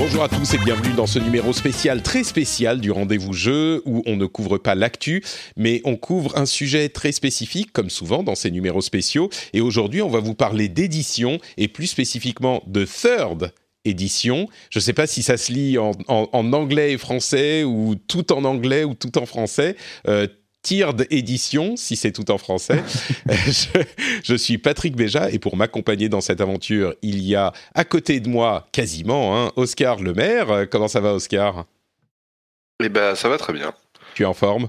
Bonjour à tous et bienvenue dans ce numéro spécial, très spécial du rendez-vous jeu où on ne couvre pas l'actu, mais on couvre un sujet très spécifique, comme souvent dans ces numéros spéciaux. Et aujourd'hui, on va vous parler d'édition et plus spécifiquement de third édition. Je ne sais pas si ça se lit en, anglais et français ou tout en anglais ou tout en français. Euh, Tiered édition, si c'est tout en français. je, je, suis Patrick Béja et pour m'accompagner dans cette aventure, il y a à côté de moi, quasiment, hein, Oscar Lemaire. Comment ça va, Oscar? Eh ben, ça va très bien. Tu es en forme?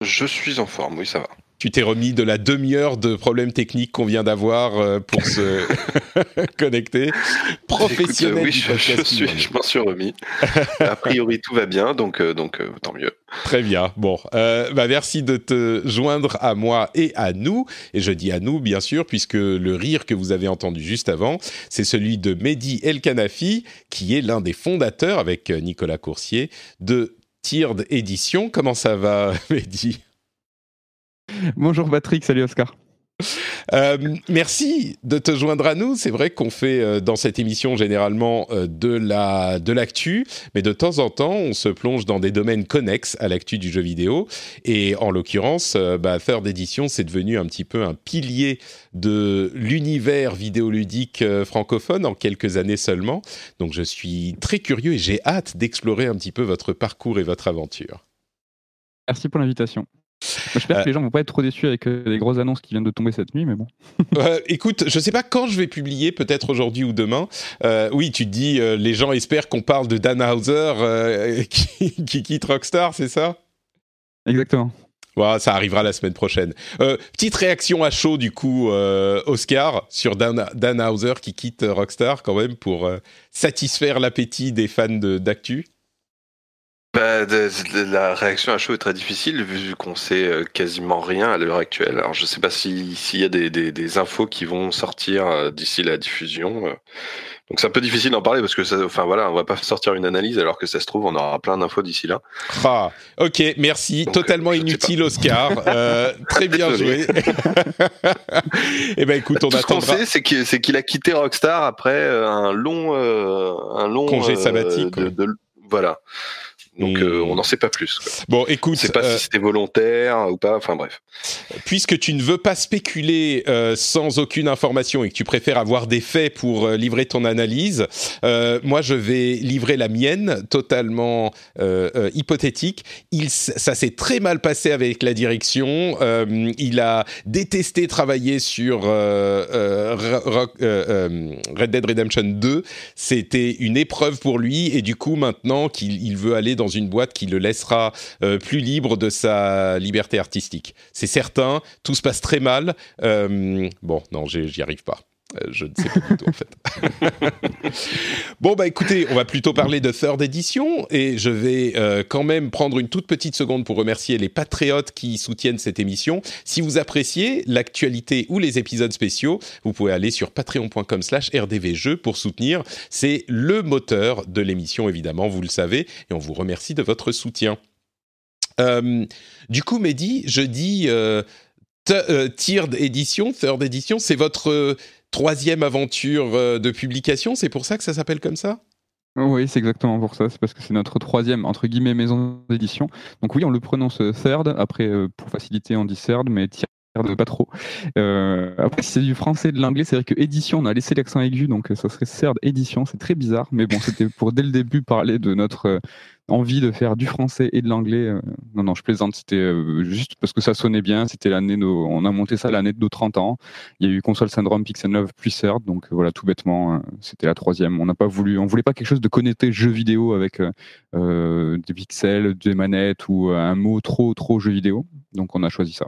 Je suis en forme, oui, ça va tu t'es remis de la demi-heure de problèmes techniques qu'on vient d'avoir euh, pour se connecter. Professionnel. oui, je, suis, je m'en suis remis. A priori, tout va bien, donc, euh, donc euh, tant mieux. Très bien. Bon, bah merci de te joindre à moi et à nous. Et je dis à nous, bien sûr, puisque le rire que vous avez entendu juste avant, c'est celui de Mehdi El Kanafi, qui est l'un des fondateurs, avec Nicolas Coursier, de Tiered Édition. Comment ça va, Mehdi? Bonjour Patrick, salut Oscar. Euh, merci de te joindre à nous. C'est vrai qu'on fait euh, dans cette émission généralement euh, de la de l'actu, mais de temps en temps, on se plonge dans des domaines connexes à l'actu du jeu vidéo. Et en l'occurrence, bah, Third Edition, c'est devenu un petit peu un pilier de l'univers vidéoludique francophone en quelques années seulement. Donc, je suis très curieux et j'ai hâte d'explorer un petit peu votre parcours et votre aventure. Merci pour l'invitation. J'espère que euh, les gens vont pas être trop déçus avec euh, les grosses annonces qui viennent de tomber cette nuit, mais bon. Euh, écoute, je sais pas quand je vais publier, peut-être aujourd'hui ou demain. oui, tu te dis, les gens espèrent qu'on parle de Dan Hauser qui, qui, quitte Rockstar, c'est ça? Exactement. Voilà, ça arrivera la semaine prochaine. petite réaction à chaud du coup, Oscar, sur Dan, Dan, Hauser qui quitte Rockstar quand même pour satisfaire l'appétit des fans d'actu. Bah, la réaction à chaud est très difficile vu qu'on sait euh, quasiment rien à l'heure actuelle. Alors je sais pas s'il y a des, des, des, infos qui vont sortir euh, d'ici la diffusion. Euh. Donc c'est un peu difficile d'en parler parce que ça, enfin voilà, on va pas sortir une analyse alors que ça se trouve on aura plein d'infos d'ici là. Ah, ok, merci. Totalement inutile, Oscar. Euh, très bien joué. eh ben écoute, on Tout attendra. Ce qu'on sait, c'est qu'il a quitté Rockstar après un long, un long congé sabbatique. de, voilà. Donc euh, on n'en sait pas plus. Bon, écoute, c'est pas si euh, c'était volontaire ou pas. Enfin bref. Puisque tu ne veux pas spéculer euh, sans aucune information et que tu préfères avoir des faits pour livrer ton analyse, moi je vais livrer la mienne, totalement hypothétique. Il, ça s'est très mal passé avec la direction. il a détesté travailler sur Red Dead Redemption 2. C'était une épreuve pour lui et du coup maintenant qu'il veut aller dans dans une boîte qui le laissera euh, plus libre de sa liberté artistique. C'est certain, tout se passe très mal. Euh, bon, non, j'y arrive pas. Euh, je ne sais pas du tout en fait. bon bah écoutez, on va plutôt parler de third edition et je vais euh, quand même prendre une toute petite seconde pour remercier les patriotes qui soutiennent cette émission. Si vous appréciez l'actualité ou les épisodes spéciaux, vous pouvez aller sur patreon.com/rdvjeux pour soutenir. C'est le moteur de l'émission évidemment, vous le savez, et on vous remercie de votre soutien. Euh, du coup, Mehdi, je dis euh, tiered édition, third édition, c'est votre troisième aventure euh, de publication, c'est pour ça que ça s'appelle comme ça? Oui, c'est exactement pour ça. C'est parce que c'est notre troisième, entre guillemets, maison d'édition. Donc oui, on le prononce third. Après, euh, pour faciliter, on dit third, mais pas trop. Euh, après, si c'est du français et de l'anglais, c'est vrai que édition, on a laissé l'accent aigu, donc ça serait CERD édition, c'est très bizarre, mais bon, c'était pour dès le début parler de notre envie de faire du français et de l'anglais. Euh, non, non, je plaisante. C'était euh, juste parce que ça sonnait bien. C'était l'année, on a monté ça l'année de nos 30 ans. Il y a eu console syndrome Pixel 9 plus CERT. Donc voilà, tout bêtement, euh, c'était la troisième. On n'a pas voulu, on voulait pas quelque chose de connecté jeu vidéo avec des pixels, des manettes ou un mot trop, trop jeu vidéo. Donc on a choisi ça.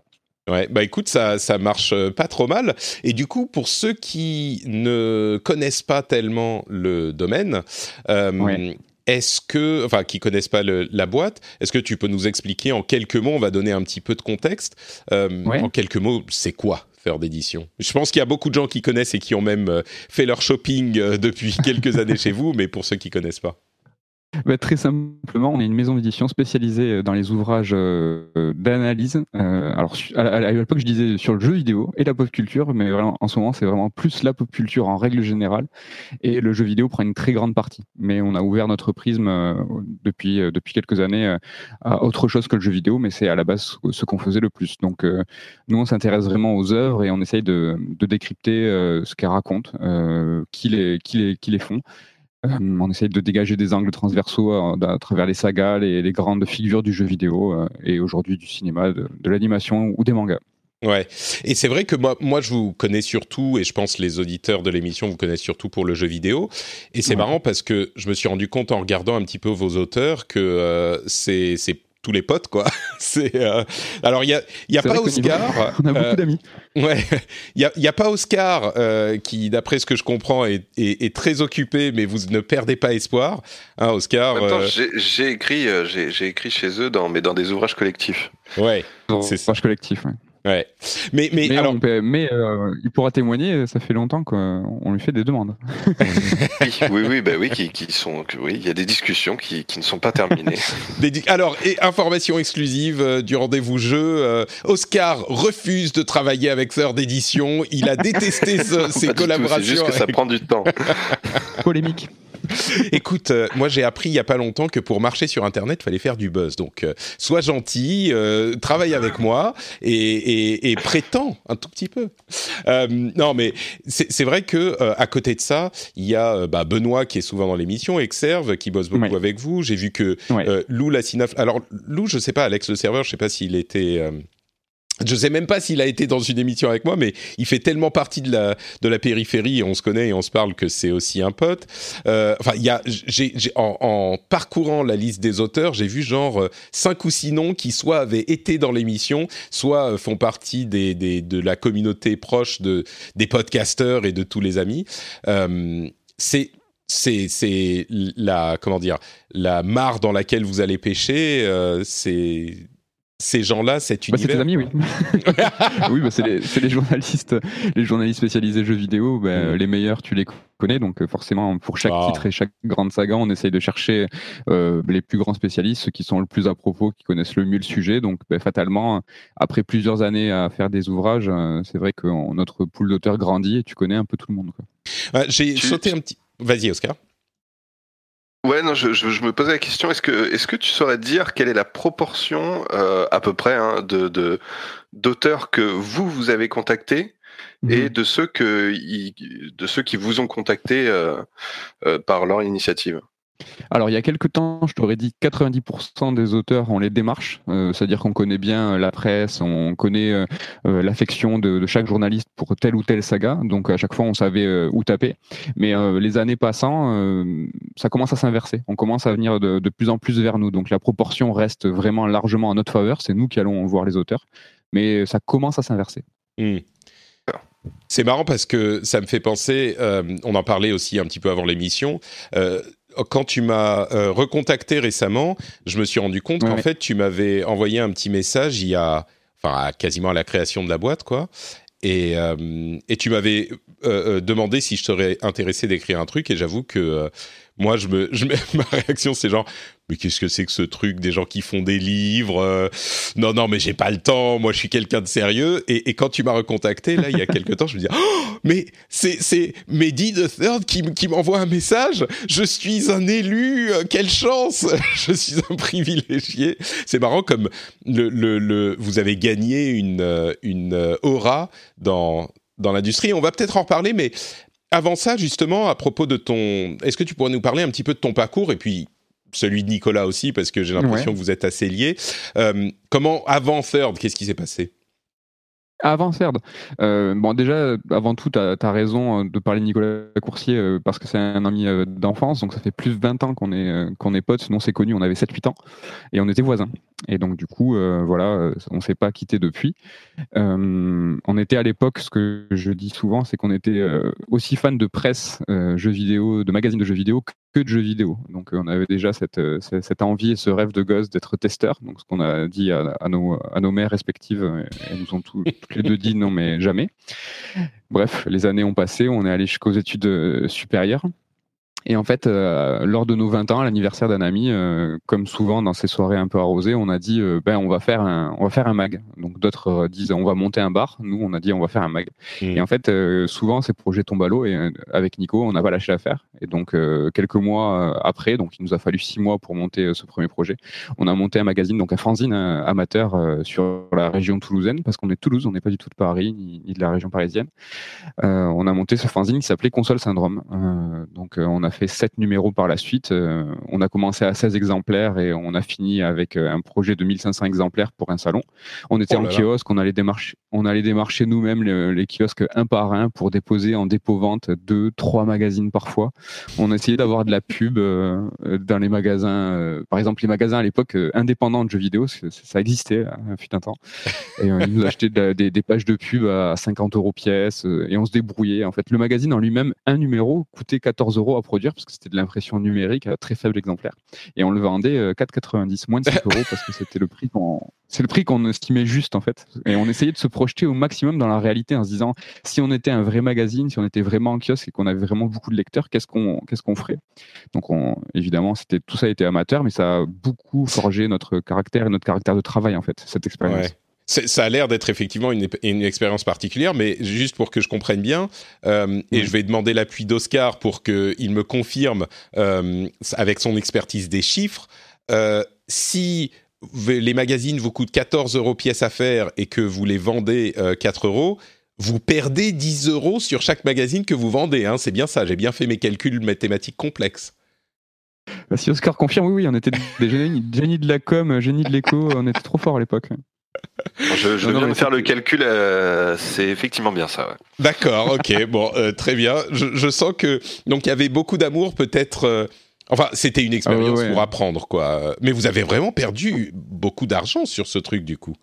Ouais, bah écoute, ça, ça marche pas trop mal. Et du coup, pour ceux qui ne connaissent pas tellement le domaine, est-ce que, enfin, qui connaissent pas la boîte, est-ce que tu peux nous expliquer en quelques mots, on va donner un petit peu de contexte, euh, en quelques mots, c'est quoi faire d'édition? Je pense qu'il y a beaucoup de gens qui connaissent et qui ont même euh, fait leur shopping euh, depuis quelques années chez vous, mais pour ceux qui connaissent pas. Bah, très simplement, on est une maison d'édition spécialisée euh, dans les ouvrages euh, d'analyse. Euh, alors, à, l'époque, je disais sur le jeu vidéo et la pop culture, mais vraiment, en ce moment, c'est vraiment plus la pop culture en règle générale. Et le jeu vidéo prend une très grande partie. Mais on a ouvert notre prisme depuis, depuis quelques années à autre chose que le jeu vidéo, mais c'est à la base ce qu'on faisait le plus. Donc, nous, on s'intéresse vraiment aux œuvres et on essaye de, de décrypter ce qu'elles racontent, qui, les, qui, les, qui les font. Euh, on essaye de dégager des angles transversaux euh, à, travers les sagas, les, les, grandes figures du jeu vidéo euh, et aujourd'hui du cinéma, de, l'animation ou des mangas. Ouais, et c'est vrai que moi, moi, je vous connais surtout, et je pense les auditeurs de l'émission vous connaissent surtout pour le jeu vidéo. Et c'est marrant parce que je me suis rendu compte en regardant un petit peu vos auteurs que c'est tous les potes, quoi. c'est alors il y a, y a pas Oscar. On a beaucoup d'amis. Ouais, il y a, y a pas Oscar euh, qui, d'après ce que je comprends, est, est, très occupé, mais vous ne perdez pas espoir, hein, Oscar. j'ai écrit, j'ai écrit chez eux dans, mais dans des ouvrages collectifs. Ouais, c'est ouvrages collectifs. Ouais. Ouais. Mais, mais, mais, alors... mais euh, il pourra témoigner, ça fait longtemps qu'on lui fait des demandes. oui, oui, bah oui, qui, qui sont, oui, il y a des discussions qui, qui ne sont pas terminées. alors, et information exclusive euh, du rendez-vous jeu, euh, Oscar refuse de travailler avec Sœur d'édition. Il a détesté ses collaborations. C'est juste que ça prend du temps. Polémique. Écoute, euh, moi j'ai appris il y a pas longtemps que pour marcher sur Internet, il fallait faire du buzz. Donc, euh, sois gentil, euh, travaille avec moi et, et, prétends un tout petit peu. non, mais c'est vrai que à côté de ça, il y a bah, Benoît qui est souvent dans l'émission, Exerve qui bosse beaucoup avec vous. J'ai vu que Lou Lassinaf. Alors Lou, je sais pas, Alex le serveur, je sais pas s'il était je sais même pas s'il a été dans une émission avec moi, mais il fait tellement partie de la de la périphérie on se connaît et on se parle que c'est aussi un pote. Euh, enfin, il y a, j'ai, en, en, parcourant la liste des auteurs, j'ai vu genre euh, cinq ou six noms qui soit avaient été dans l'émission, soit euh, font partie des, des, de la communauté proche de des podcasteurs et de tous les amis. Euh, c'est c'est c'est la comment dire la mare dans laquelle vous allez pêcher. Euh, c'est ces gens-là, cet univers. Bah, c'est tes amis, oui. oui, bah, c'est les, les, journalistes, les journalistes spécialisés jeux vidéo. Bah, mm. Les meilleurs, tu les connais, donc euh, forcément, pour chaque ah. titre et chaque grande saga, on essaye de chercher euh, les plus grands spécialistes, ceux qui sont le plus à propos, qui connaissent le mieux le sujet. Donc, bah, fatalement, après plusieurs années à faire des ouvrages, euh, c'est vrai que notre pool d'auteurs grandit et tu connais un peu tout le monde. J'ai sauté un petit. Vas-y, Oscar. Ouais, non, je, je, me posais la question, est-ce que, est-ce que tu saurais dire quelle est la proportion euh, à peu près hein, de, d'auteurs que vous, vous avez contactés et mhm. de ceux, que, de ceux qui vous ont contacté euh, euh, par leur initiative? Alors, il y a quelques temps, je t'aurais dit 90% des auteurs ont les démarches, euh, c'est-à-dire qu'on connaît bien la presse, on connaît euh, euh, l'affection de, chaque journaliste pour telle ou telle saga, donc à chaque fois on savait où taper. Mais les années passant, ça commence à s'inverser, on commence à venir de, plus en plus vers nous, donc la proportion reste vraiment largement en notre faveur, c'est nous qui allons voir les auteurs, mais ça commence à s'inverser. Hmm. C'est marrant parce que ça me fait penser, on en parlait aussi un petit peu avant l'émission, quand tu m'as euh, recontacté récemment, je me suis rendu compte qu'en fait, tu m'avais envoyé un petit message il y a, enfin, quasiment à la création de la boîte, quoi. Et, euh, et tu m'avais euh, demandé si je serais intéressé d'écrire un truc, et j'avoue que moi, je me, je, ma réaction, c'est genre, mais qu'est-ce que c'est que ce truc des gens qui font des livres euh, Non, non, mais j'ai pas le temps. Moi, je suis quelqu'un de sérieux. Et, quand tu m'as recontacté là, il y a quelques temps, je me dis, oh, mais c'est c'est Mehdi the Third qui, qui m'envoie un message. Je suis un élu. Euh, quelle chance Je suis un privilégié. C'est marrant comme le, le, le, vous avez gagné une euh, une aura dans dans l'industrie. On va peut-être en reparler, mais avant ça, justement, à propos de ton, est-ce que tu pourrais nous parler un petit peu de ton parcours et puis celui de Nicolas aussi, parce que j'ai l'impression que vous êtes assez liés. Euh, comment, avant Third, qu'est-ce qui s'est passé? Avant Third, euh, bon déjà, avant tout, tu as, raison euh, de parler de Nicolas Coursier euh, parce que c'est un ami d'enfance, donc ça fait plus de 20 ans qu'on est, qu'on est potes, sinon c'est connu, on avait 7-8 ans et on était voisins. Et donc du coup, voilà, on s'est pas quitté depuis. on était à l'époque, ce que je dis souvent, c'est qu'on était aussi fan de presse, jeux vidéo, de magazines de jeux vidéo que de jeux vidéo. Donc on avait déjà cette, envie et ce rêve de gosse d'être testeur, donc ce qu'on a dit à, nos, mères respectives, elles nous ont tout, les deux dit non, mais jamais. Bref, les années ont passé, on est allé jusqu'aux études euh, supérieures. Et en fait, euh, lors de nos 20 ans, à l'anniversaire d'un ami, euh, comme souvent dans ces soirées un peu arrosées, on a dit euh, ben on va faire un on va faire un mag. Donc d'autres disent on va monter un bar. Nous on a dit on va faire un mag. Mmh. Et en fait, souvent ces projets tombent à l'eau et avec Nico, on n'a pas lâché l'affaire. Et donc quelques mois après, donc il nous a fallu six mois pour monter ce premier projet. On a monté un magazine, donc un fanzine amateur sur la région toulousaine parce qu'on est de Toulouse, on n'est pas du tout de Paris ni, ni de la région parisienne. on a monté ce fanzine qui s'appelait Console Syndrome. donc on a fait sept numéros par la suite. Euh, on a commencé à 16 exemplaires et on a fini avec euh, un projet de 1500 exemplaires pour un salon. On était oh en kiosque, on allait démarcher, on allait démarcher nous-mêmes les, kiosques un par un pour déposer en dépôt-vente deux, trois magazines parfois. On essayait d'avoir de la pub euh, dans les magasins. par exemple, les magasins à l'époque indépendants de jeux vidéo, ça existait, hein, fut un temps. Et ils nous achetaient des, des, pages de pub à 50 euros pièce et on se débrouillait. En fait, le magazine en lui-même, un numéro coûtait 14 euros à produire parce que c'était de l'impression numérique à très faible exemplaire. Et on le vendait 4,90, euh, moins de 5 euros parce que c'était le prix qu'on c'est le prix qu'on estimait juste en fait. Et on essayait de se projeter au maximum dans la réalité en se disant si on était un vrai magazine, si on était vraiment en kiosque et qu'on avait vraiment beaucoup de lecteurs, qu'est-ce qu'on ferait? Donc on, évidemment, tout ça était amateur, mais ça a beaucoup forgé notre caractère et notre caractère de travail en fait cette expérience. Ça a l'air d'être effectivement une, une, expérience particulière, mais juste pour que je comprenne bien, euh, et je vais demander l'appui d'Oscar pour qu'il me confirme euh, avec son expertise des chiffres, euh, si les magazines vous coûtent 14 euros pièce à faire et que vous les vendez 4 euros, vous perdez 10 euros sur chaque magazine que vous vendez. Hein, c'est bien ça, j'ai bien fait mes calculs mathématiques complexes. Bah, si Oscar confirme, oui, oui, on était des génies, génies de la com, génies de l'écho, on était trop forts à l'époque. Je, je viens de faire le calcul, euh, c'est effectivement bien ça. D'accord, ok, bon, euh, très bien. Je, sens que donc il y avait beaucoup d'amour, peut-être. Euh, enfin, c'était une expérience ah pour apprendre, quoi. Mais vous avez vraiment perdu beaucoup d'argent sur ce truc, du coup.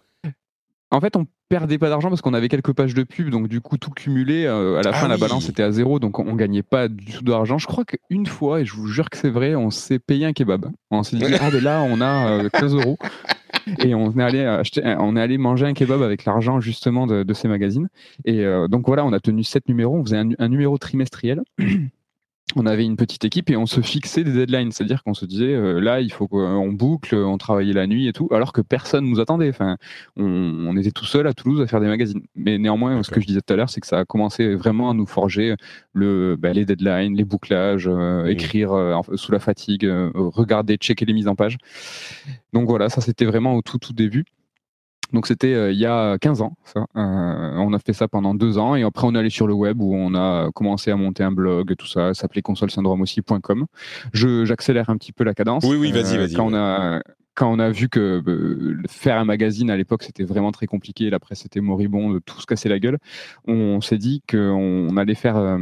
En fait, on perdait pas d'argent parce qu'on avait quelques pages de pub, donc du coup tout cumulé, à la ah fin la balance était à zéro, donc on, gagnait pas du tout d'argent. Je crois qu'une fois, et je vous jure que c'est vrai, on s'est payé un kebab. On s'est dit ah ben là on a 15 euros et on est allé on est allé manger un kebab avec l'argent justement de, ces magazines. Et euh, donc voilà, on a tenu sept numéros. On faisait un numéro trimestriel. on avait une petite équipe et on se fixait des deadlines, c'est-à-dire qu'on se disait euh, là il faut qu'on boucle, on travaillait la nuit et tout, alors que personne nous attendait. Enfin, on, était tout seul à Toulouse à faire des magazines. Mais néanmoins, ce que je disais tout à l'heure, c'est que ça a commencé vraiment à nous forger le, bah, les deadlines, les bouclages, euh, mmh. écrire euh, sous la fatigue, regarder, checker les mises en page. Donc voilà, ça c'était vraiment au tout tout début. Donc c'était euh, il y a 15 ans. Ça. Euh, on a fait ça pendant deux ans et après on est allé sur le web où on a commencé à monter un blog, tout ça. Ça s'appelait consolesyndrome aussi.com. J'accélère un petit peu la cadence. Oui, oui, vas-y, euh, vas-y. Quand on a quand on a vu que faire un magazine à l'époque c'était vraiment très compliqué, la presse était moribonde, tout se cassait la gueule, on, s'est dit qu'on allait faire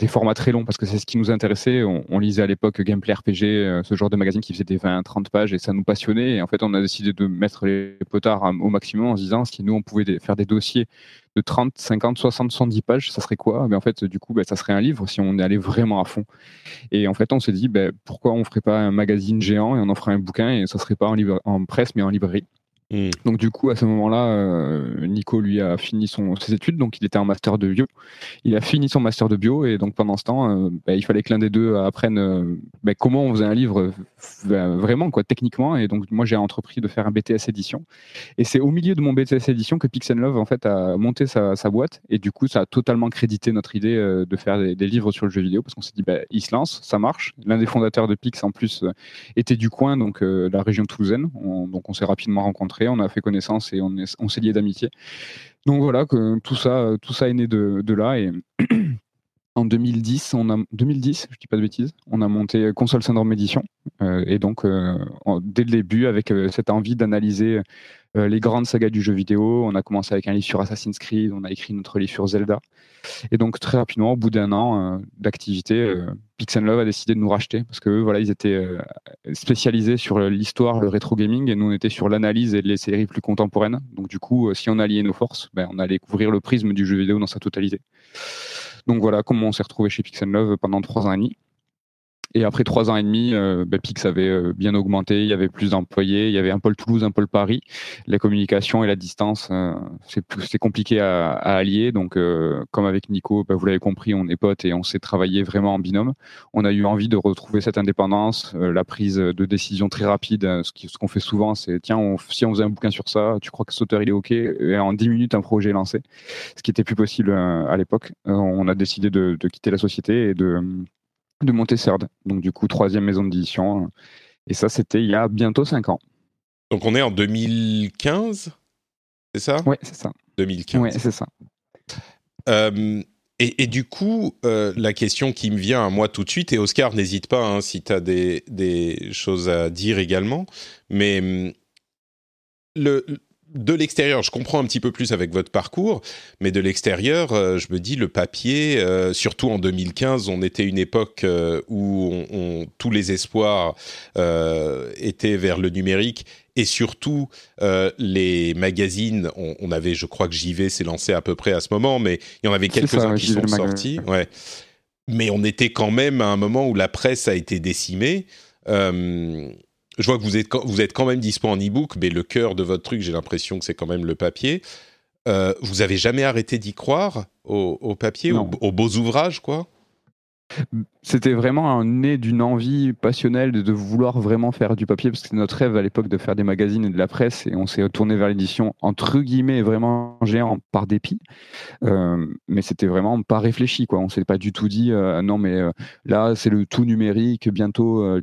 des formats très longs parce que c'est ce qui nous intéressait. On, lisait à l'époque Gameplay RPG, euh, ce genre de magazine qui faisait des 20-30 pages et ça nous passionnait. Et en fait, on a décidé de mettre les potards au maximum en se disant si nous on pouvait faire des dossiers de 30, 50, 60, 110 pages, ça serait quoi? Mais en fait, du coup, bah, ça serait un livre si on est allé vraiment à fond. Et en fait, on s'est dit bah, pourquoi on ferait pas un magazine géant et on en ferait un bouquin et ça serait pas en presse mais en librairie. Mm. Donc du coup, à ce moment-là, euh, Nico lui a fini ses études, donc il était en master de bio. Il a fini son master de bio et donc pendant ce temps, euh, bah, il fallait que l'un des deux apprenne euh, bah, comment on faisait un livre bah, vraiment quoi, techniquement. Et donc moi j'ai entrepris de faire un BTS édition. Et c'est au milieu de mon BTS édition que Pix Love en fait a monté sa, boîte et du coup ça a totalement crédité notre idée de faire des, livres sur le jeu vidéo parce qu'on s'est dit il se lance, ça marche. L'un des fondateurs de Pix en plus était du coin, donc la région toulousaine. donc on s'est rapidement rencontrés on a fait connaissance et on, s'est lié d'amitié. Donc voilà, que tout ça, tout ça est né de, là. en 2010, on a 2010, je dis pas de bêtises, on a monté Console Syndrome Edition. Euh, et donc, euh, dès le début, avec euh, cette envie d'analyser les grandes sagas du jeu vidéo, on a commencé avec un livre sur Assassin's Creed, on a écrit notre livre sur Zelda. Et donc, très rapidement, au bout d'un an d'activité, Pix Love a décidé de nous racheter parce que voilà, ils étaient spécialisés sur l'histoire, le rétro gaming, et nous on était sur l'analyse et les séries plus contemporaines. Donc du coup, si on alliait nos forces, ben, on allait couvrir le prisme du jeu vidéo dans sa totalité. Donc voilà comment on s'est retrouvé chez Pix Love pendant trois ans et demi. Et après trois ans et demi, euh, bah, Pix avait euh, bien augmenté, il y avait plus d'employés, il y avait un pôle Toulouse, un pôle Paris. La communication et la distance, euh, c'est compliqué à, à, allier. Donc, euh, comme avec Nico, bah, vous l'avez compris, on est potes et on s'est travaillé vraiment en binôme. On a eu envie de retrouver cette indépendance, la prise de décision très rapide. Ce qu'on fait souvent, c'est tiens, on, si on faisait un bouquin sur ça, tu crois que ce auteur il est OK? Et en dix minutes, un projet est lancé, ce qui était plus possible à l'époque. on a décidé de, de quitter la société et de de Montesserde. Donc, du coup, troisième maison d'édition. Et ça, c'était il y a bientôt cinq ans. Donc, on est en 2015 C'est ça? Oui, c'est ça. 2015. Oui, c'est ça. Euh, et, du coup, euh, la question qui me vient à moi tout de suite, et Oscar, n'hésite pas hein, si tu as des, des, choses à dire également, mais hum, le, de l'extérieur, je comprends un petit peu plus avec votre parcours, mais de l'extérieur, euh, je me dis le papier, euh, surtout en 2015, on était une époque euh, où tous les espoirs étaient vers le numérique et surtout les magazines. On, avait, je crois que JV s'est lancé à peu près à ce moment, mais il y en avait quelques-uns qui sont sortis. Ouais. Mais on était quand même à un moment où la presse a été décimée je vois que vous êtes, vous êtes quand même dispo en e-book, mais le cœur de votre truc, j'ai l'impression que c'est quand même le papier. Euh, vous avez jamais arrêté d'y croire au, papier, aux, beaux ouvrages, quoi? C'était vraiment un né d'une envie passionnelle de, vouloir vraiment faire du papier, parce que c'était notre rêve à l'époque de faire des magazines et de la presse, et on s'est tourné vers l'édition entre guillemets vraiment géant par dépit, euh, mais c'était vraiment pas réfléchi, quoi. On s'est pas du tout dit euh, non mais là c'est le tout numérique, bientôt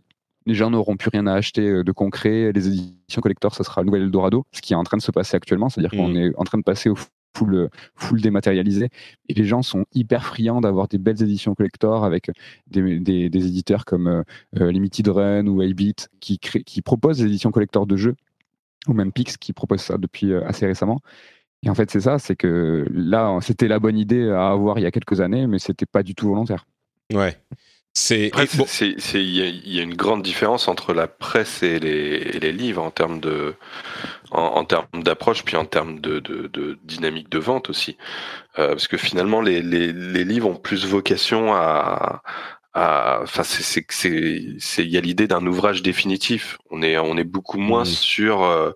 les gens n'auront plus rien à acheter euh, de concret. Les éditions collector, ça sera le nouvel Eldorado, ce qui est en train de se passer actuellement. C'est-à-dire qu'on mm. est en train de passer au full, full dématérialisé. Et les gens sont hyper friands d'avoir des belles éditions collector avec des, des, éditeurs comme euh, euh, Limited Run ou 8 qui, qui proposent des éditions collector de jeux, ou même Pix qui propose ça depuis assez récemment. Et en fait, c'est ça, c'est que là, c'était la bonne idée à avoir il y a quelques années, mais c'était pas du tout volontaire. Ouais. C'est il y, a une grande différence entre la presse et les, livres en termes de en, termes d'approche puis en termes de, dynamique de vente aussi euh, parce que finalement les, livres ont plus vocation à enfin c'est il y a l'idée d'un ouvrage définitif on est on est beaucoup moins mmh. sur euh,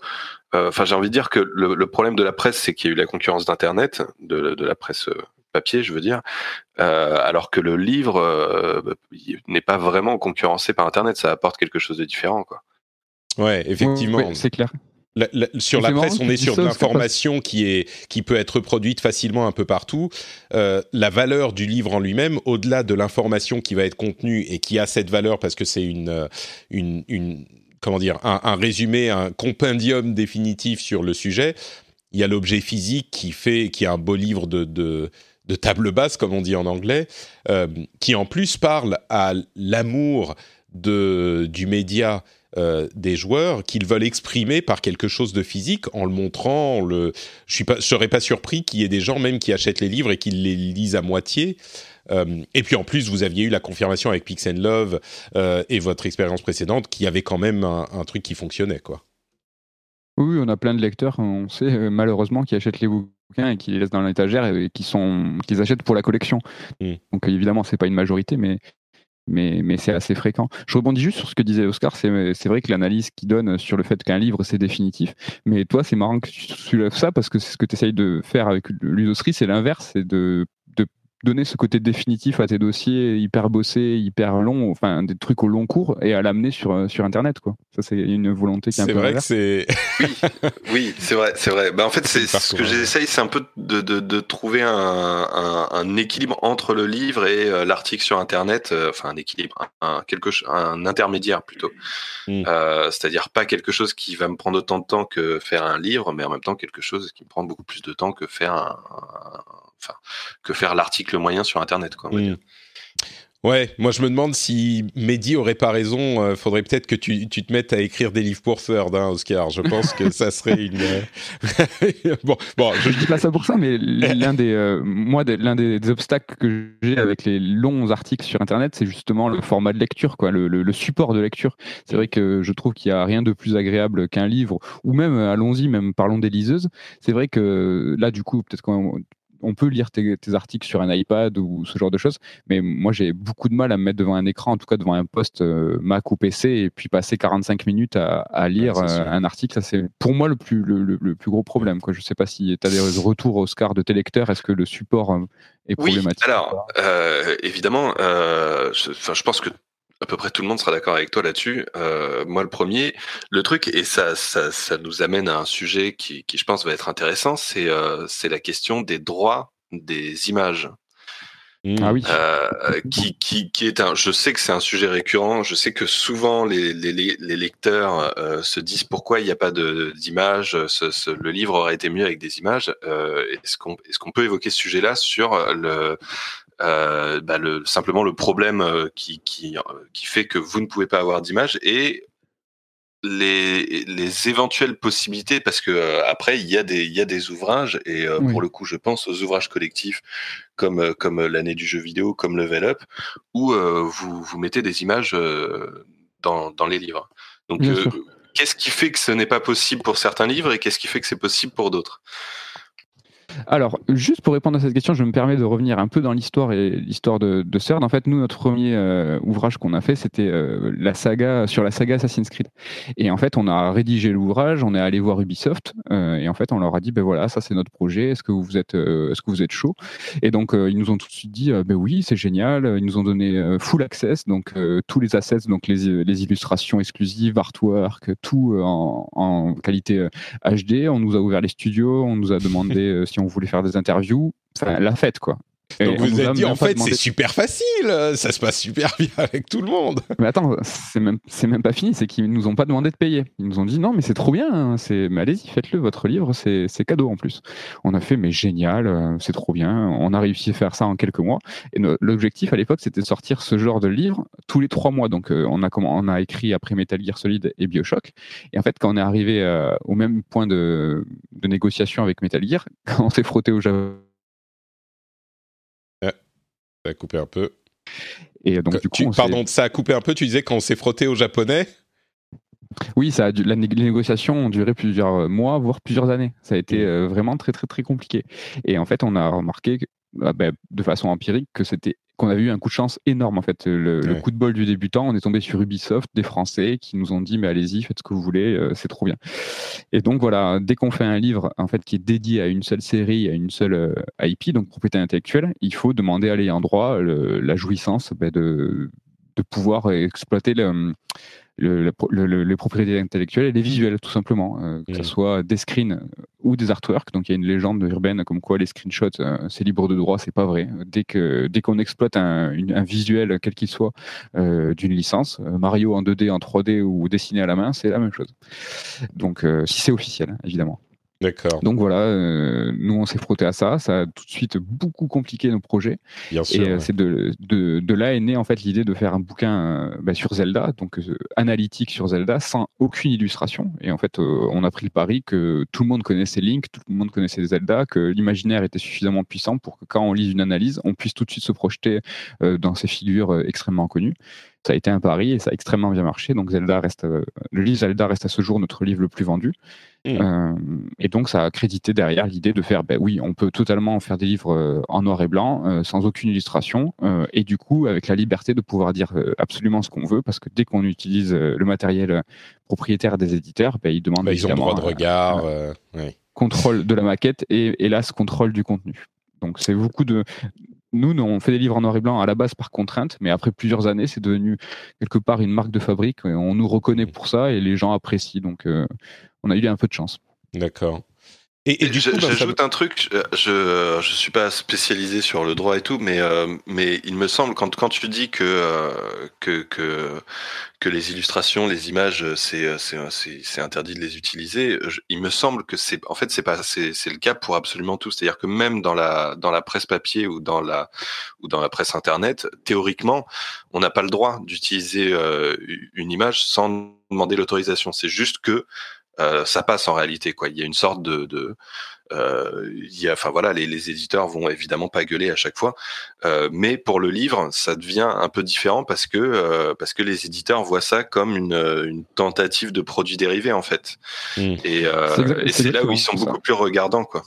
euh, enfin j'ai envie de dire que le, problème de la presse c'est qu'il y a eu la concurrence d'internet de, de la presse papier, je veux dire, euh, alors que le livre euh, n'est pas vraiment concurrencé par Internet, ça apporte quelque chose de différent, quoi. Ouais, effectivement. c'est clair. sur la presse, on est sur de l'information qui est qui peut être produite facilement un peu partout. Euh, la valeur du livre en lui-même, au-delà de l'information qui va être contenue et qui a cette valeur parce que c'est une, une, une comment dire un, résumé, un compendium définitif sur le sujet. Il y a l'objet physique qui fait qui est un beau livre de, de de table basse, comme on dit en anglais, euh, qui en plus parle à l'amour du média euh, des joueurs qu'ils veulent exprimer par quelque chose de physique en le montrant. le... Je ne serais pas surpris qu'il y ait des gens même qui achètent les livres et qui les lisent à moitié. Euh, et puis en plus, vous aviez eu la confirmation avec Pix and Love et votre expérience précédente qui avait quand même un, un truc qui fonctionnait, quoi. Oui, on a plein de lecteurs, on sait malheureusement qui achètent les bouquins et qui les laissent dans l'étagère et qui sont qu'ils achètent pour la collection. Mm. Donc évidemment, c'est pas une majorité, mais mais, mais c'est assez fréquent. Je rebondis juste sur ce que disait Oscar. C'est vrai que l'analyse qu'il donne sur le fait qu'un livre, c'est définitif. Mais toi, c'est marrant que tu soulèves ça parce que c'est ce que tu essayes de faire avec l'udosserie, c'est l'inverse, c'est de donner ce côté définitif à tes dossiers hyper bossés, hyper longs, enfin des trucs au long cours et à l'amener sur euh, sur internet quoi. Ça c'est une volonté qui est un peu vrai que c'est oui, oui c'est vrai, c'est vrai. Bah, en fait c'est ce que j'essaye c'est un peu de, de, de trouver un, un, un, équilibre entre le livre et euh, l'article sur internet, euh, enfin un équilibre, un quelque un intermédiaire plutôt. Hmm. c'est-à-dire pas quelque chose qui va me prendre autant de temps que faire un livre, mais en même temps quelque chose qui me prend beaucoup plus de temps que faire un enfin, que faire l'article moyen sur Internet. Quoi, hmm. Ouais, moi je me demande si Mehdi aurait pas raison. Euh, faudrait peut-être que tu, tu, te mettes à écrire des livres pour Third, hein, Oscar. Je pense que ça serait une. Euh, bon, bon, je... dis pas ça pour ça, mais l'un des, euh, moi, l'un des, obstacles que j'ai avec les longs articles sur Internet, c'est justement le format de lecture, quoi, le, le, support de lecture. C'est vrai que je trouve qu'il y a rien de plus agréable qu'un livre, ou même, allons-y, même parlons des liseuses. C'est vrai que là, du coup, peut-être qu'on on peut lire tes, articles sur un iPad ou ce genre de choses, mais moi j'ai beaucoup de mal à me mettre devant un écran, en tout cas devant un poste euh, Mac ou PC, et puis passer 45 minutes à, lire euh, un article. Ça c'est pour moi le plus, le, plus gros problème. Quoi. Je sais pas si tu as des retours, Oscar, de tes lecteurs. Est-ce que le support euh, est problématique Oui, alors évidemment, je, je pense que à peu près tout le monde sera d'accord avec toi là-dessus. Euh, moi, le premier, le truc, et ça, ça, ça, nous amène à un sujet qui, qui je pense, va être intéressant, c'est euh, c'est la question des droits des images. Ah oui. Euh, qui, qui, qui est un. Je sais que c'est un sujet récurrent. Je sais que souvent les, les, les lecteurs euh, se disent pourquoi il n'y a pas d'images. Ce, le livre aurait été mieux avec des images. Euh, est-ce qu'on est-ce qu'on peut évoquer ce sujet-là sur le euh, bah le, simplement le problème euh, qui, qui, euh, qui fait que vous ne pouvez pas avoir d'image et les, les éventuelles possibilités parce que après il y a des il y a des ouvrages et pour le coup je pense aux ouvrages collectifs comme comme l'année du jeu vidéo comme Level Up où vous vous mettez des images dans dans les livres. Donc qu'est-ce qui fait que ce n'est pas possible pour certains livres et qu'est-ce qui fait que c'est possible pour d'autres? Alors, juste pour répondre à cette question, je me permets de revenir un peu dans l'histoire et l'histoire de, de CERN. En fait, nous, notre premier euh, ouvrage qu'on a fait, c'était euh, la saga sur la saga Assassin's Creed. Et en fait, on a rédigé l'ouvrage, on est allé voir Ubisoft, euh, et en fait, on leur a dit, ben voilà, ça c'est notre projet. Est-ce que vous êtes, est-ce que vous êtes chaud? Et donc, ils nous ont tout de suite dit, ben oui, c'est génial. Ils nous ont donné full access, donc tous les assets, donc les, illustrations exclusives, artwork, tout en, en, qualité HD. On nous a ouvert les studios, on nous a demandé si on voulait faire des interviews, enfin, la fête, quoi. Donc vous vous êtes dit, en fait, c'est super facile, ça se passe super bien avec tout le monde. Mais attends, c'est même, même pas fini, c'est qu'ils nous ont pas demandé de payer. Ils nous ont dit, non, mais c'est trop bien, hein, c'est, mais allez-y, faites-le, votre livre, c'est, cadeau en plus. On a fait, mais génial, euh, c'est trop bien, on a réussi à faire ça en quelques mois. Et l'objectif à l'époque, c'était de sortir ce genre de livre tous les trois mois. Donc euh, on, a, on a écrit après Metal Gear Solid et Bioshock. Et en fait, quand on est arrivé euh, au même point de, de négociation avec Metal Gear, quand on s'est frotté au Japon, ça a coupé un peu. Et donc, du coup, pardon, ça a coupé un peu. Tu disais qu'on s'est frotté au japonais? Oui, ça a la, les négociations ont duré plusieurs mois, voire plusieurs années. Ça a été mmh. euh, vraiment très très très compliqué. Et en fait, on a remarqué bah, bah, de façon empirique que c'était qu'on avait eu un coup de chance énorme en fait. Le, coup de bol du débutant, on est tombé sur Ubisoft, des Français qui nous ont dit mais allez-y, faites ce que vous voulez, euh, c'est trop bien. Et donc voilà, dès qu'on fait un livre en fait qui est dédié à une seule série, à une seule euh, IP, donc propriété intellectuelle, il faut demander à l'ayant droit la jouissance bah, de, de pouvoir exploiter le, le, les propriétés intellectuelles et les visuels, tout simplement, euh, que ce soit des screens ou des artworks. Donc il y a une légende urbaine comme quoi les screenshots, euh, c'est libre de droit, c'est pas vrai. Dès que dès qu'on exploite un, un, visuel, quel qu'il soit, euh, d'une licence, Mario en 2D, en 3D ou dessiné à la main, c'est la même chose. Donc si c'est officiel, évidemment. D'accord. Donc voilà, euh, nous on s'est frotté à ça, ça a tout de suite beaucoup compliqué nos projets. Bien sûr. Et euh, c'est de, de, de, là est née en fait l'idée de faire un bouquin euh, bah, sur Zelda, donc analytique sur Zelda, sans aucune illustration. Et en fait, on a pris le pari que tout le monde connaissait Link, tout le monde connaissait Zelda, que l'imaginaire était suffisamment puissant pour que quand on lise une analyse, on puisse tout de suite se projeter dans ces figures extrêmement connues. Ça a été un pari et ça a extrêmement bien marché. Donc Zelda reste, le livre Zelda reste à ce jour notre livre le plus vendu. Mmh. et donc ça a crédité derrière l'idée de faire, ben oui, on peut totalement faire des livres en noir et blanc, sans aucune illustration, et du coup avec la liberté de pouvoir dire absolument ce qu'on veut, parce que dès qu'on utilise le matériel propriétaire des éditeurs, ben, ils demandent... Bah, ils ont droit de regard. Oui contrôle de la maquette et hélas contrôle du contenu. Donc c'est beaucoup de. Nous, on fait des livres en noir et blanc à la base par contrainte, mais après plusieurs années, c'est devenu quelque part une marque de fabrique. On nous reconnaît pour ça et les gens apprécient. Donc euh, on a eu un peu de chance. D'accord. Et, du coup, bah, j'ajoute un truc. Je je suis pas spécialisé sur le droit et tout, mais euh, mais il me semble quand quand tu dis que euh, que que que les illustrations, les images, c'est c'est c'est interdit de les utiliser. il me semble que c'est en fait c'est pas c'est c'est le cas pour absolument tout. C'est-à-dire que même dans la dans la presse papier ou dans la ou dans la presse internet, théoriquement, on n'a pas le droit d'utiliser euh, une image sans demander l'autorisation. C'est juste que euh, ça passe en réalité quoi. Il y a une sorte de, de euh, il y a, enfin voilà, les, les, éditeurs vont évidemment pas gueuler à chaque fois, euh, mais pour le livre, ça devient un peu différent parce que euh, parce que les éditeurs voient ça comme une, une tentative de produit dérivé en fait, mmh. et, euh, et c'est là où ils sont beaucoup plus regardants quoi.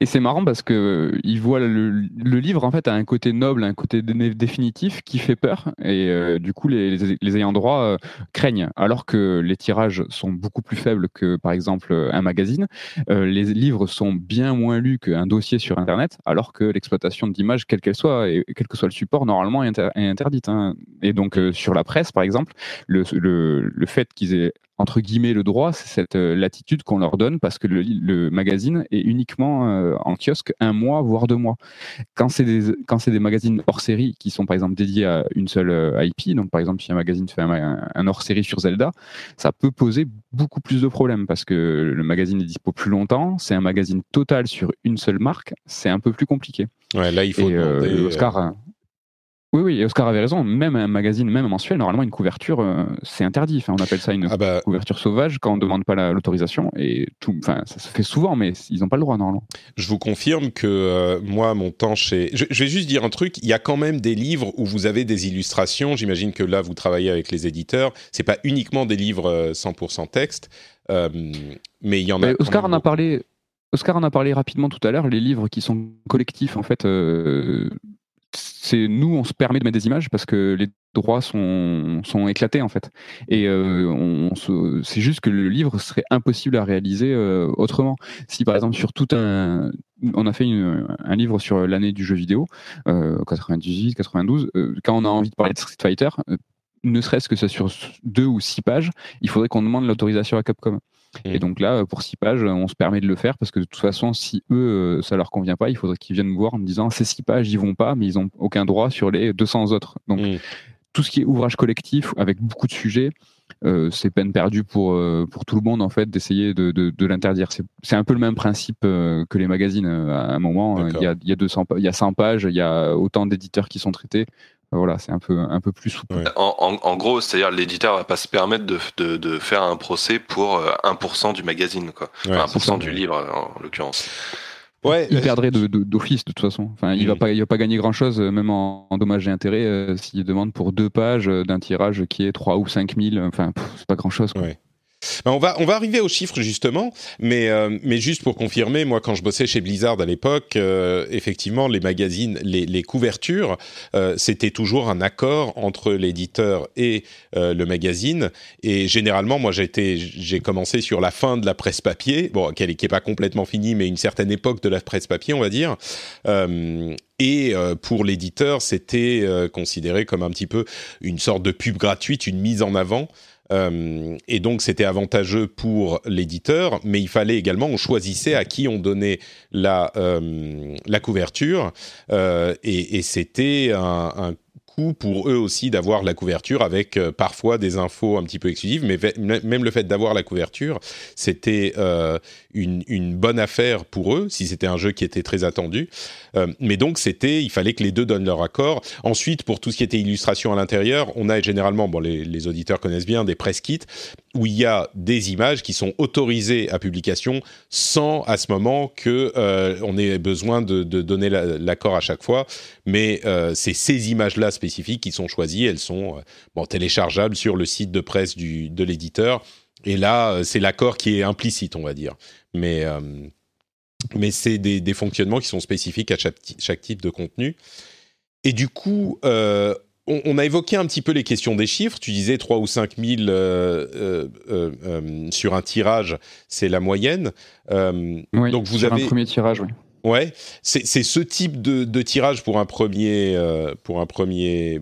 Et c'est marrant parce que euh, il voit le, livre en fait a un côté noble, un côté définitif qui fait peur et euh, du coup les, ayants droit euh, craignent. Alors que les tirages sont beaucoup plus faibles que par exemple un magazine, les livres sont bien moins lus qu'un dossier sur internet, alors que l'exploitation d'images, quelle qu'elle soit et quel que soit le support, normalement est, interdite. Hein. Et donc sur la presse par exemple, le, le, le fait qu'ils aient entre guillemets le droit, c'est cette euh, latitude qu'on leur donne parce que le, magazine est uniquement euh, en kiosque un mois voire deux mois. Quand c'est des quand c'est des magazines hors série qui sont par exemple dédiés à une seule euh, IP, donc par exemple si un magazine fait un, hors série sur Zelda, ça peut poser beaucoup plus de problèmes parce que le magazine est dispo plus longtemps, c'est un magazine total sur une seule marque, c'est un peu plus compliqué. Ouais, là il faut demander, Oscar. Oui, oui, Oscar avait raison. Même un magazine, même un mensuel, normalement, une couverture, euh, c'est interdit. Enfin, on appelle ça une ah bah. couverture sauvage quand on ne demande pas l'autorisation. Et tout, enfin, ça se fait souvent, mais ils n'ont pas le droit, normalement. Je vous confirme que euh, moi, mon temps chez. Je, vais juste dire un truc. Il y a quand même des livres où vous avez des illustrations. J'imagine que là, vous travaillez avec les éditeurs. C'est pas uniquement des livres 100% euh, texte, mais il y en a. Oscar en a parlé. Oscar en a parlé rapidement tout à l'heure. Les livres qui sont collectifs, en fait nous, on se permet de mettre des images parce que les droits sont, éclatés en fait. Et euh, c'est juste que le livre serait impossible à réaliser euh, autrement. Si par exemple sur tout un, on a fait un livre sur l'année du jeu vidéo, euh, 98, 92, euh, quand on a envie de parler de Street Fighter, ne serait-ce que ça sur deux ou six pages, il faudrait qu'on demande l'autorisation à Capcom. Et donc là, pour six pages, on se permet de le faire parce que de toute façon, si eux, euh, ça leur convient pas, il faudrait qu'ils viennent me voir en me disant ces six pages, ils vont pas, mais ils ont aucun droit sur les 200 autres. Donc mm. tout ce qui est ouvrage collectif avec beaucoup de sujets, euh, c'est peine perdue pour, euh, pour tout le monde en fait d'essayer de, de, de l'interdire. C'est un peu le même principe que les magazines. À un moment, il y a, y a 200, il y a 100 pages, il y a autant d'éditeurs qui sont traités voilà, c'est un peu, un peu plus souple. En, gros, c'est-à-dire l'éditeur va pas se permettre de, de, de, faire un procès pour 1% euh, du magazine, quoi. 1% du livre, en l'occurrence. Ouais, il perdrait d'office de, toute façon. Enfin, il va mm. pas, il va pas gagner grand chose, euh, même en, dommages et intérêts, euh, s'il demande pour deux pages d'un tirage qui est 3 ou 5 000. Enfin, c'est pas grand chose. Quoi. Ben, on va on va arriver aux chiffres justement, mais euh, mais juste pour confirmer, moi quand je bossais chez Blizzard à l'époque, euh, effectivement les magazines, les, couvertures, euh, c'était toujours un accord entre l'éditeur et le magazine. Et généralement, moi j'ai j'ai commencé sur la fin de la presse papier, bon qui n'est pas complètement finie, mais une certaine époque de la presse papier, on va dire. Et pour l'éditeur, c'était considéré comme un petit peu une sorte de pub gratuite, une mise en avant euh, et donc c'était avantageux pour l'éditeur, mais il fallait également, on choisissait à qui on donnait la, euh, la couverture, euh, et, c'était un pour eux aussi d'avoir la couverture avec euh, parfois des infos un petit peu exclusives, mais même le fait d'avoir la couverture, c'était euh, une, une, bonne affaire pour eux, si c'était un jeu qui était très attendu. Euh, mais donc c'était, il fallait que les deux donnent leur accord. Ensuite, pour tout ce qui était illustration à l'intérieur, on a généralement, bon les, les auditeurs connaissent bien, des press kits où il y a des images qui sont autorisées à publication sans à ce moment que euh, ait besoin de, donner l'accord à chaque fois. Mais euh, c'est ces images-là spécifiques qui sont choisies. Elles sont bon, téléchargeables sur le site de presse du, de l'éditeur. Et là, c'est l'accord qui est implicite, on va dire. Mais mais c'est des, fonctionnements qui sont spécifiques à chaque, type de contenu. Et du coup, euh, on, a évoqué un petit peu les questions des chiffres. Tu disais 3 ou 5 000 euh, euh, sur un tirage, c'est la moyenne. oui, donc vous sur avez un premier tirage, oui. Ouais, c'est ce type de, de, tirage pour un premier pour un premier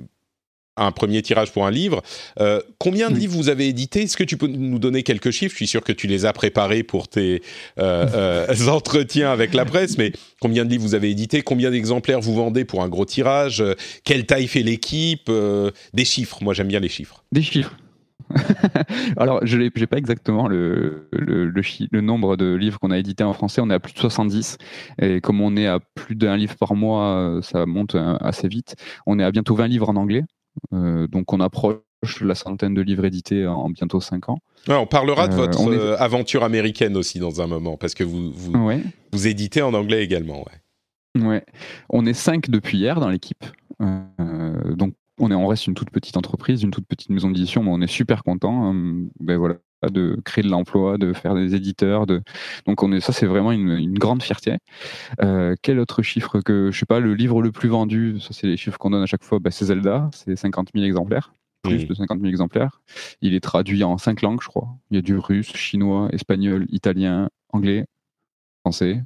un premier tirage pour un livre. Euh, combien de livres vous avez édité Est-ce que tu peux nous donner quelques chiffres? Je suis sûr que tu les as préparés pour tes euh, euh, entretiens avec la presse, mais combien de livres vous avez édité Combien d'exemplaires vous vendez pour un gros tirage? Quelle taille fait l'équipe? Des chiffres, moi j'aime bien les chiffres. Des chiffres. Alors, je n'ai pas exactement le, le, le, nombre de livres qu'on a édités en français. On est à plus de 70. Et comme on est à plus d'un livre par mois, ça monte assez vite. On est à bientôt 20 livres en anglais. Euh, donc on approche la centaine de livres édités en bientôt 5 ans. on parlera de euh, votre euh, aventure américaine aussi dans un moment, parce que vous, vous, vous éditez en anglais également. Ouais. ouais. On est 5 depuis hier dans l'équipe. donc on, est, on reste une toute petite entreprise, une toute petite maison d'édition, mais on est super content. ben voilà, de créer de l'emploi, de faire des éditeurs. De... Donc on est, ça, c'est vraiment une, grande fierté. Euh, quel autre chiffre que, je sais pas, le livre le plus vendu, ça c'est les chiffres qu'on donne à chaque fois, bah, c'est Zelda, c'est 50 000 exemplaires. Plus de 50 000 exemplaires. Il est traduit en cinq langues, je crois. Il y a du russe, chinois, espagnol, italien, anglais, français.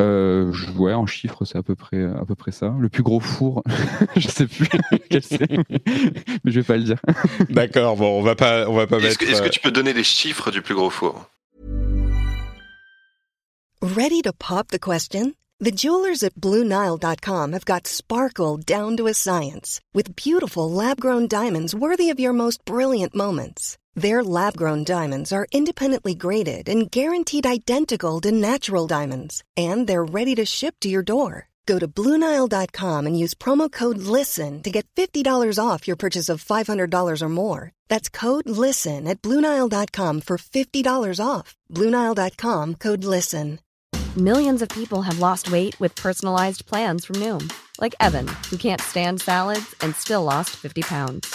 Euh, ouais, en chiffres, c'est à peu près à peu près ça. Le plus gros four, je sais plus quel c'est, mais je vais pas le dire. D'accord, bon, on va pas on va pas est-ce Que, est-ce que tu peux donner des chiffres du plus gros four? Ready to pop the question? The jewelers at BlueNile.com have got sparkle down to a science with beautiful lab-grown diamonds worthy of your most brilliant moments. Their lab grown diamonds are independently graded and guaranteed identical to natural diamonds, and they're ready to ship to your door. Go to Bluenile.com and use promo code LISTEN to get $50 off your purchase of $500 or more. That's code LISTEN at Bluenile.com for $50 off. Bluenile.com code LISTEN. Millions of people have lost weight with personalized plans from Noom, like Evan, who can't stand salads and still lost 50 pounds.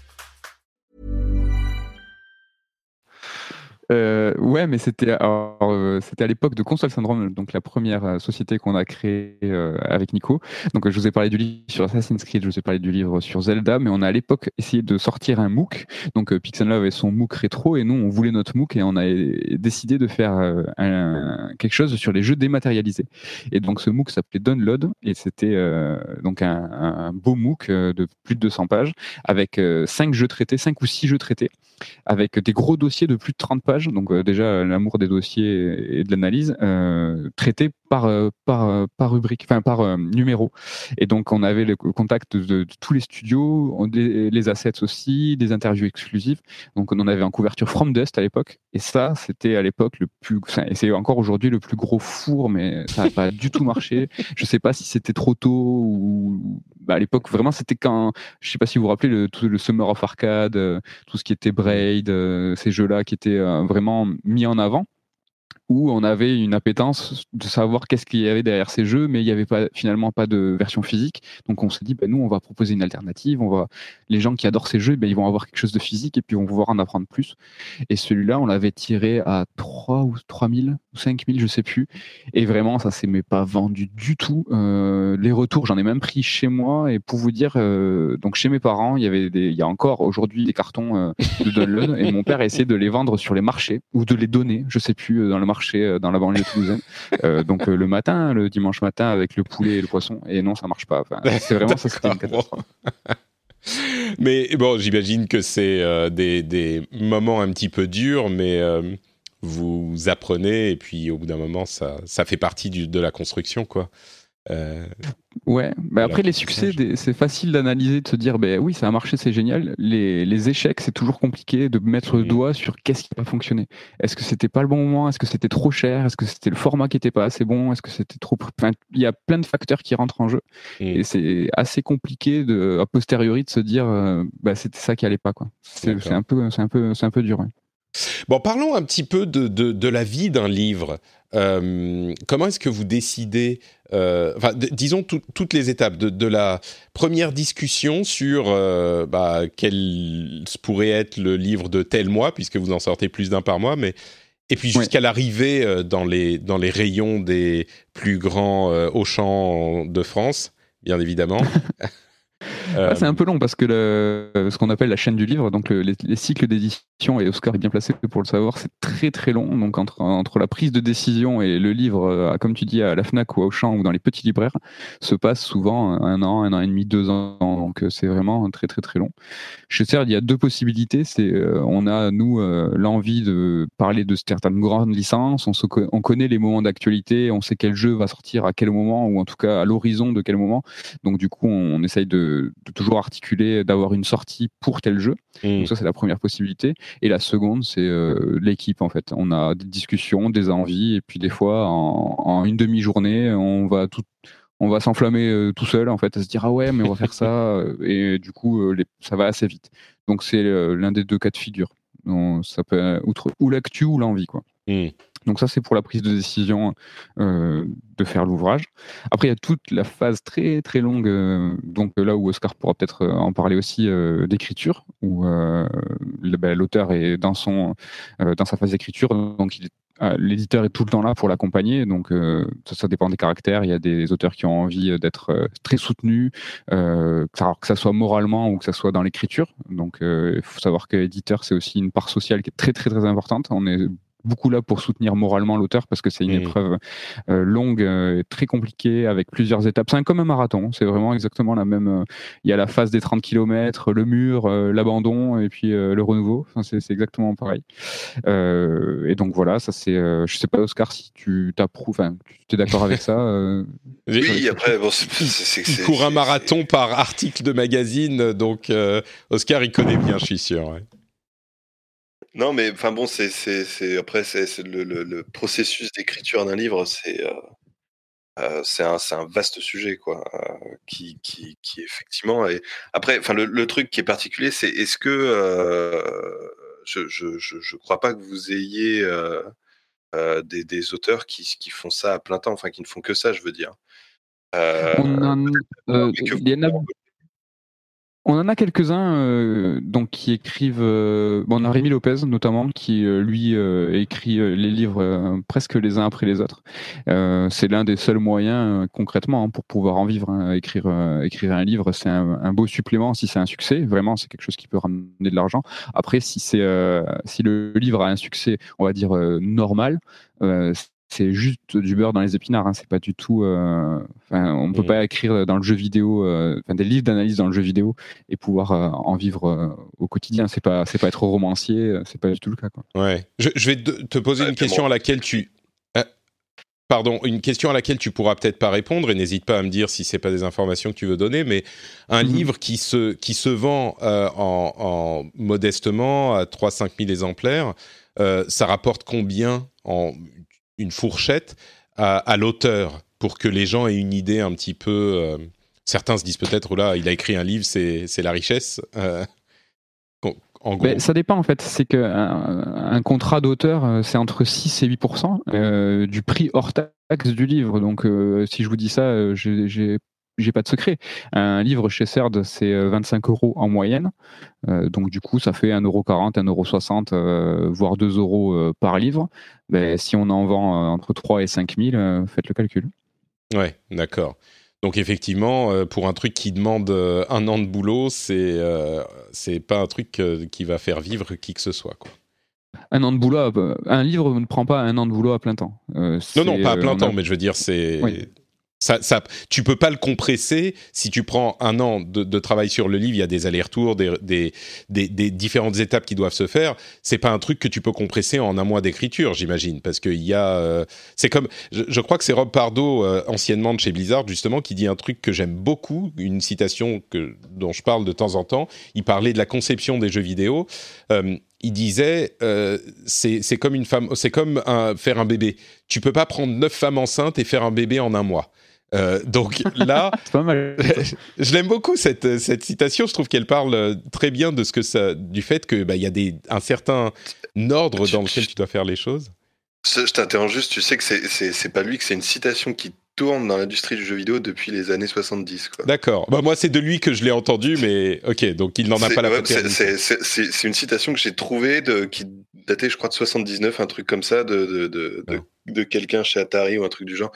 Euh, ouais, mais c'était euh, à l'époque de Console Syndrome, donc la première euh, société qu'on a créée euh, avec Nico. Donc je vous ai parlé du livre sur Assassin's Creed, je vous ai parlé du livre sur Zelda, mais on a à l'époque essayé de sortir un MOOC. Donc Pixel Love avait son MOOC rétro et nous on voulait notre MOOC et on a décidé de faire un, quelque chose sur les jeux dématérialisés. Et donc ce MOOC s'appelait Download et c'était donc un, un, beau MOOC de plus de 200 pages avec cinq jeux traités, cinq ou six jeux traités avec des gros dossiers de plus de 30 pages. Donc euh, déjà l'amour des dossiers et de l'analyse euh, traités par euh, par par rubrique, enfin par numéro. Et donc on avait le contact de, tous les studios, les assets aussi, des interviews exclusives. Donc on en avait en couverture From Dust à l'époque. Et ça c'était à l'époque le plus, et c'est encore aujourd'hui le plus gros four, mais ça n'a pas du tout marché. Je sais pas si c'était trop tôt ou bah, à l'époque vraiment c'était quand, je sais pas si vous vous rappelez le, tout le Summer of Arcade, tout ce qui était euh, ces jeux-là qui étaient euh, vraiment mis en avant où on avait une appétence de savoir qu'est-ce qu'il y avait derrière ces jeux, mais il n'y avait pas, finalement pas de version physique. Donc on s'est dit, bah, nous, on va proposer une alternative. On va, les gens qui adorent ces jeux, bah, ils vont avoir quelque chose de physique et puis on va pouvoir en apprendre plus. Et celui-là, on l'avait tiré à 3 ou 3000 ou 5000, je sais plus. Et vraiment, ça s'est pas vendu du tout. Euh, les retours, j'en ai même pris chez moi. Et pour vous dire, euh, donc chez mes parents, il y avait il y a encore aujourd'hui des cartons euh, de download et mon père a essayé de les vendre sur les marchés ou de les donner, je sais plus, dans le marché euh, dans la banlieue toulousaine. Euh, donc euh, le matin, le dimanche matin avec le poulet et le poisson. Et non, ça marche pas. c'est vraiment ça, c'était une catastrophe. mais bon, j'imagine que c'est des, des, moments un petit peu durs, mais vous apprenez et puis au bout d'un moment, ça, ça fait partie du, de la construction, quoi. Euh, ouais, bah après les succès, c'est facile d'analyser, de se dire, ben oui, ça a marché, c'est génial. Les, les échecs, c'est toujours compliqué de mettre le mm. doigt sur qu'est-ce qui n'a pas fonctionné. Est-ce que c'était pas le bon moment? Est-ce que c'était trop cher? Est-ce que c'était le format qui était pas assez bon? Est-ce que c'était trop. Enfin, il y a plein de facteurs qui rentrent en jeu. Mm. Et c'est assez compliqué de, a posteriori de se dire, euh, bah, c'était ça qui allait pas. C'est un, peu, un, peu, un peu dur. Bon, parlons un petit peu de, de, de la vie d'un livre. Euh, comment est-ce que vous décidez, euh, enfin, disons toutes les étapes de, de, la première discussion sur euh, bah, quel pourrait être le livre de tel mois, puisque vous en sortez plus d'un par mois, mais et puis jusqu'à l'arrivée dans les dans les rayons des plus grands Auchan de France, bien évidemment. Ah, c'est un peu long parce que ce qu'on appelle la chaîne du livre, donc les, cycles d'édition, et Oscar est bien placé pour le savoir, c'est très très long. Donc entre, la prise de décision et le livre, euh, comme tu dis, à la FNAC ou au Auchan ou dans les petits libraires, se passe souvent un an, un an et demi, deux ans. Donc euh, c'est vraiment très très très long. Je sais, il y a deux possibilités. C'est euh, on a nous l'envie de parler de certaines grandes licences, on, on connaît les moments d'actualité, on sait quel jeu va sortir à quel moment ou en tout cas à l'horizon de quel moment. Donc du coup on essaye de de toujours articuler, d'avoir une sortie pour tel jeu. Mm. Donc ça, c'est la première possibilité. Et la seconde, c'est euh, l'équipe, en fait. On a des discussions, des envies, et puis des fois, en, une demi-journée, on va tout on va s'enflammer euh, tout seul en fait à se dire ah ouais mais on va faire ça et du coup euh, ça va assez vite donc c'est l'un des deux cas de figure donc, ça peut outre ou l'actu ou l'envie quoi mm. Donc ça, c'est pour la prise de décision euh, de faire l'ouvrage. Après, il y a toute la phase très très longue, euh, donc là où Oscar pourra peut-être euh, en parler aussi, d'écriture, où ben, l'auteur est dans son dans sa phase d'écriture, donc l'éditeur est tout le temps là pour l'accompagner. Donc ça, dépend des caractères. Il y a des auteurs qui ont envie d'être très soutenus, que ça soit moralement ou que ça soit dans l'écriture. Donc il faut savoir que l'éditeur, c'est aussi une part sociale qui est très très très importante. On est beaucoup là pour soutenir moralement l'auteur parce que c'est une épreuve euh, longue, euh, très compliquée avec plusieurs étapes. C'est comme un marathon, c'est vraiment exactement la même. Euh, il y a la phase des 30 km, le mur, l'abandon et puis le renouveau. Enfin, c'est exactement pareil. et donc voilà, ça c'est. je sais pas Oscar si tu t'approuves, enfin, tu es d'accord avec ça. oui, après bon, il court un marathon par article de magazine, donc Oscar il connaît bien, je suis sûr. Non, mais enfin bon, c'est, c'est, après, c'est, le, le, processus d'écriture d'un livre, c'est, euh, euh, c'est, un, vaste sujet, quoi, euh, qui, qui, qui effectivement. Et après, enfin, le, le truc qui est particulier, c'est est-ce que je, je, je, crois pas que vous ayez des, des auteurs qui, qui font ça à plein temps, enfin, qui ne font que ça, je veux dire. On il y en a on en a quelques-uns euh, donc qui écrivent. Euh, bon, on a Rémi Lopez notamment qui euh, lui écrit les livres presque les uns après les autres. c'est l'un des seuls moyens concrètement hein, pour pouvoir en vivre. Hein. écrire écrire un livre, c'est un, beau supplément si c'est un succès. Vraiment, c'est quelque chose qui peut ramener de l'argent. Après, si c'est si le livre a un succès, on va dire normal, c'est juste du beurre dans les épinards. Hein. C'est pas du tout. Euh, on ne peut mm. pas écrire dans le jeu vidéo, euh, des livres d'analyse dans le jeu vidéo et pouvoir euh, en vivre au quotidien. C'est pas, c'est pas être romancier. C'est pas du tout le cas. Quoi. Ouais. Je, vais te poser une question à laquelle tu. Pardon, une question à laquelle tu pourras peut-être pas répondre et n'hésite pas à me dire si c'est pas des informations que tu veux donner, mais un mm-hmm. livre qui se qui se vend en, en, modestement à 3-5 000 exemplaires, ça rapporte combien en une fourchette à, l'auteur pour que les gens aient une idée un petit peu. Euh, certains se disent peut-être, là, il a écrit un livre, c'est la richesse. Euh, en gros. Ben, ça dépend en fait. C'est qu'un un contrat d'auteur, euh, c'est entre 6 et 8% du prix hors taxe du livre. Donc, si je vous dis ça, j'ai j'ai pas de secret. Un livre chez CERD, c'est 25 euros en moyenne. donc, du coup, ça fait 1,40€, 1,60€, voire 2 euros par livre. Ben, si on en vend entre 3 et 5 000, faites le calcul. Ouais, d'accord. Donc, effectivement, pour un truc qui demande un an de boulot, c'est c'est pas un truc qui va faire vivre qui que ce soit. Quoi. Un an de boulot, un livre ne prend pas un an de boulot à plein temps. non, non, pas à plein temps, mais je veux dire, c'est Ça, ça, tu peux pas le compresser. Si tu prends un an de, travail sur le livre, il y a des allers-retours, des, différentes étapes qui doivent se faire. C'est pas un truc que tu peux compresser en un mois d'écriture, j'imagine, parce qu'il y a. Euh, c'est comme, je, crois que c'est Rob Pardo, euh, anciennement de chez Blizzard, justement, qui dit un truc que j'aime beaucoup, une citation que dont je parle de temps en temps. Il parlait de la conception des jeux vidéo. Euh, il disait c'est comme une femme, c'est comme faire un bébé. Tu peux pas prendre neuf femmes enceintes et faire un bébé en un mois. Euh, donc là, pas mal. je l'aime beaucoup cette, cette citation. Je trouve qu'elle parle très bien de ce que ça, du fait que bah, il y a des, un certain ordre dans lequel tu dois faire les choses. Je t'interromps juste. Tu sais que c'est pas lui, que c'est une citation qui tourne dans l'industrie du jeu vidéo depuis les années 70. D'accord. Bah, moi, c'est de lui que je l'ai entendu, mais ok, donc il n'en a pas la ouais, C'est une citation que j'ai trouvée de, qui datait, je crois, de 79, un truc comme ça, de, de, de, de de quelqu'un chez Atari ou un truc du genre.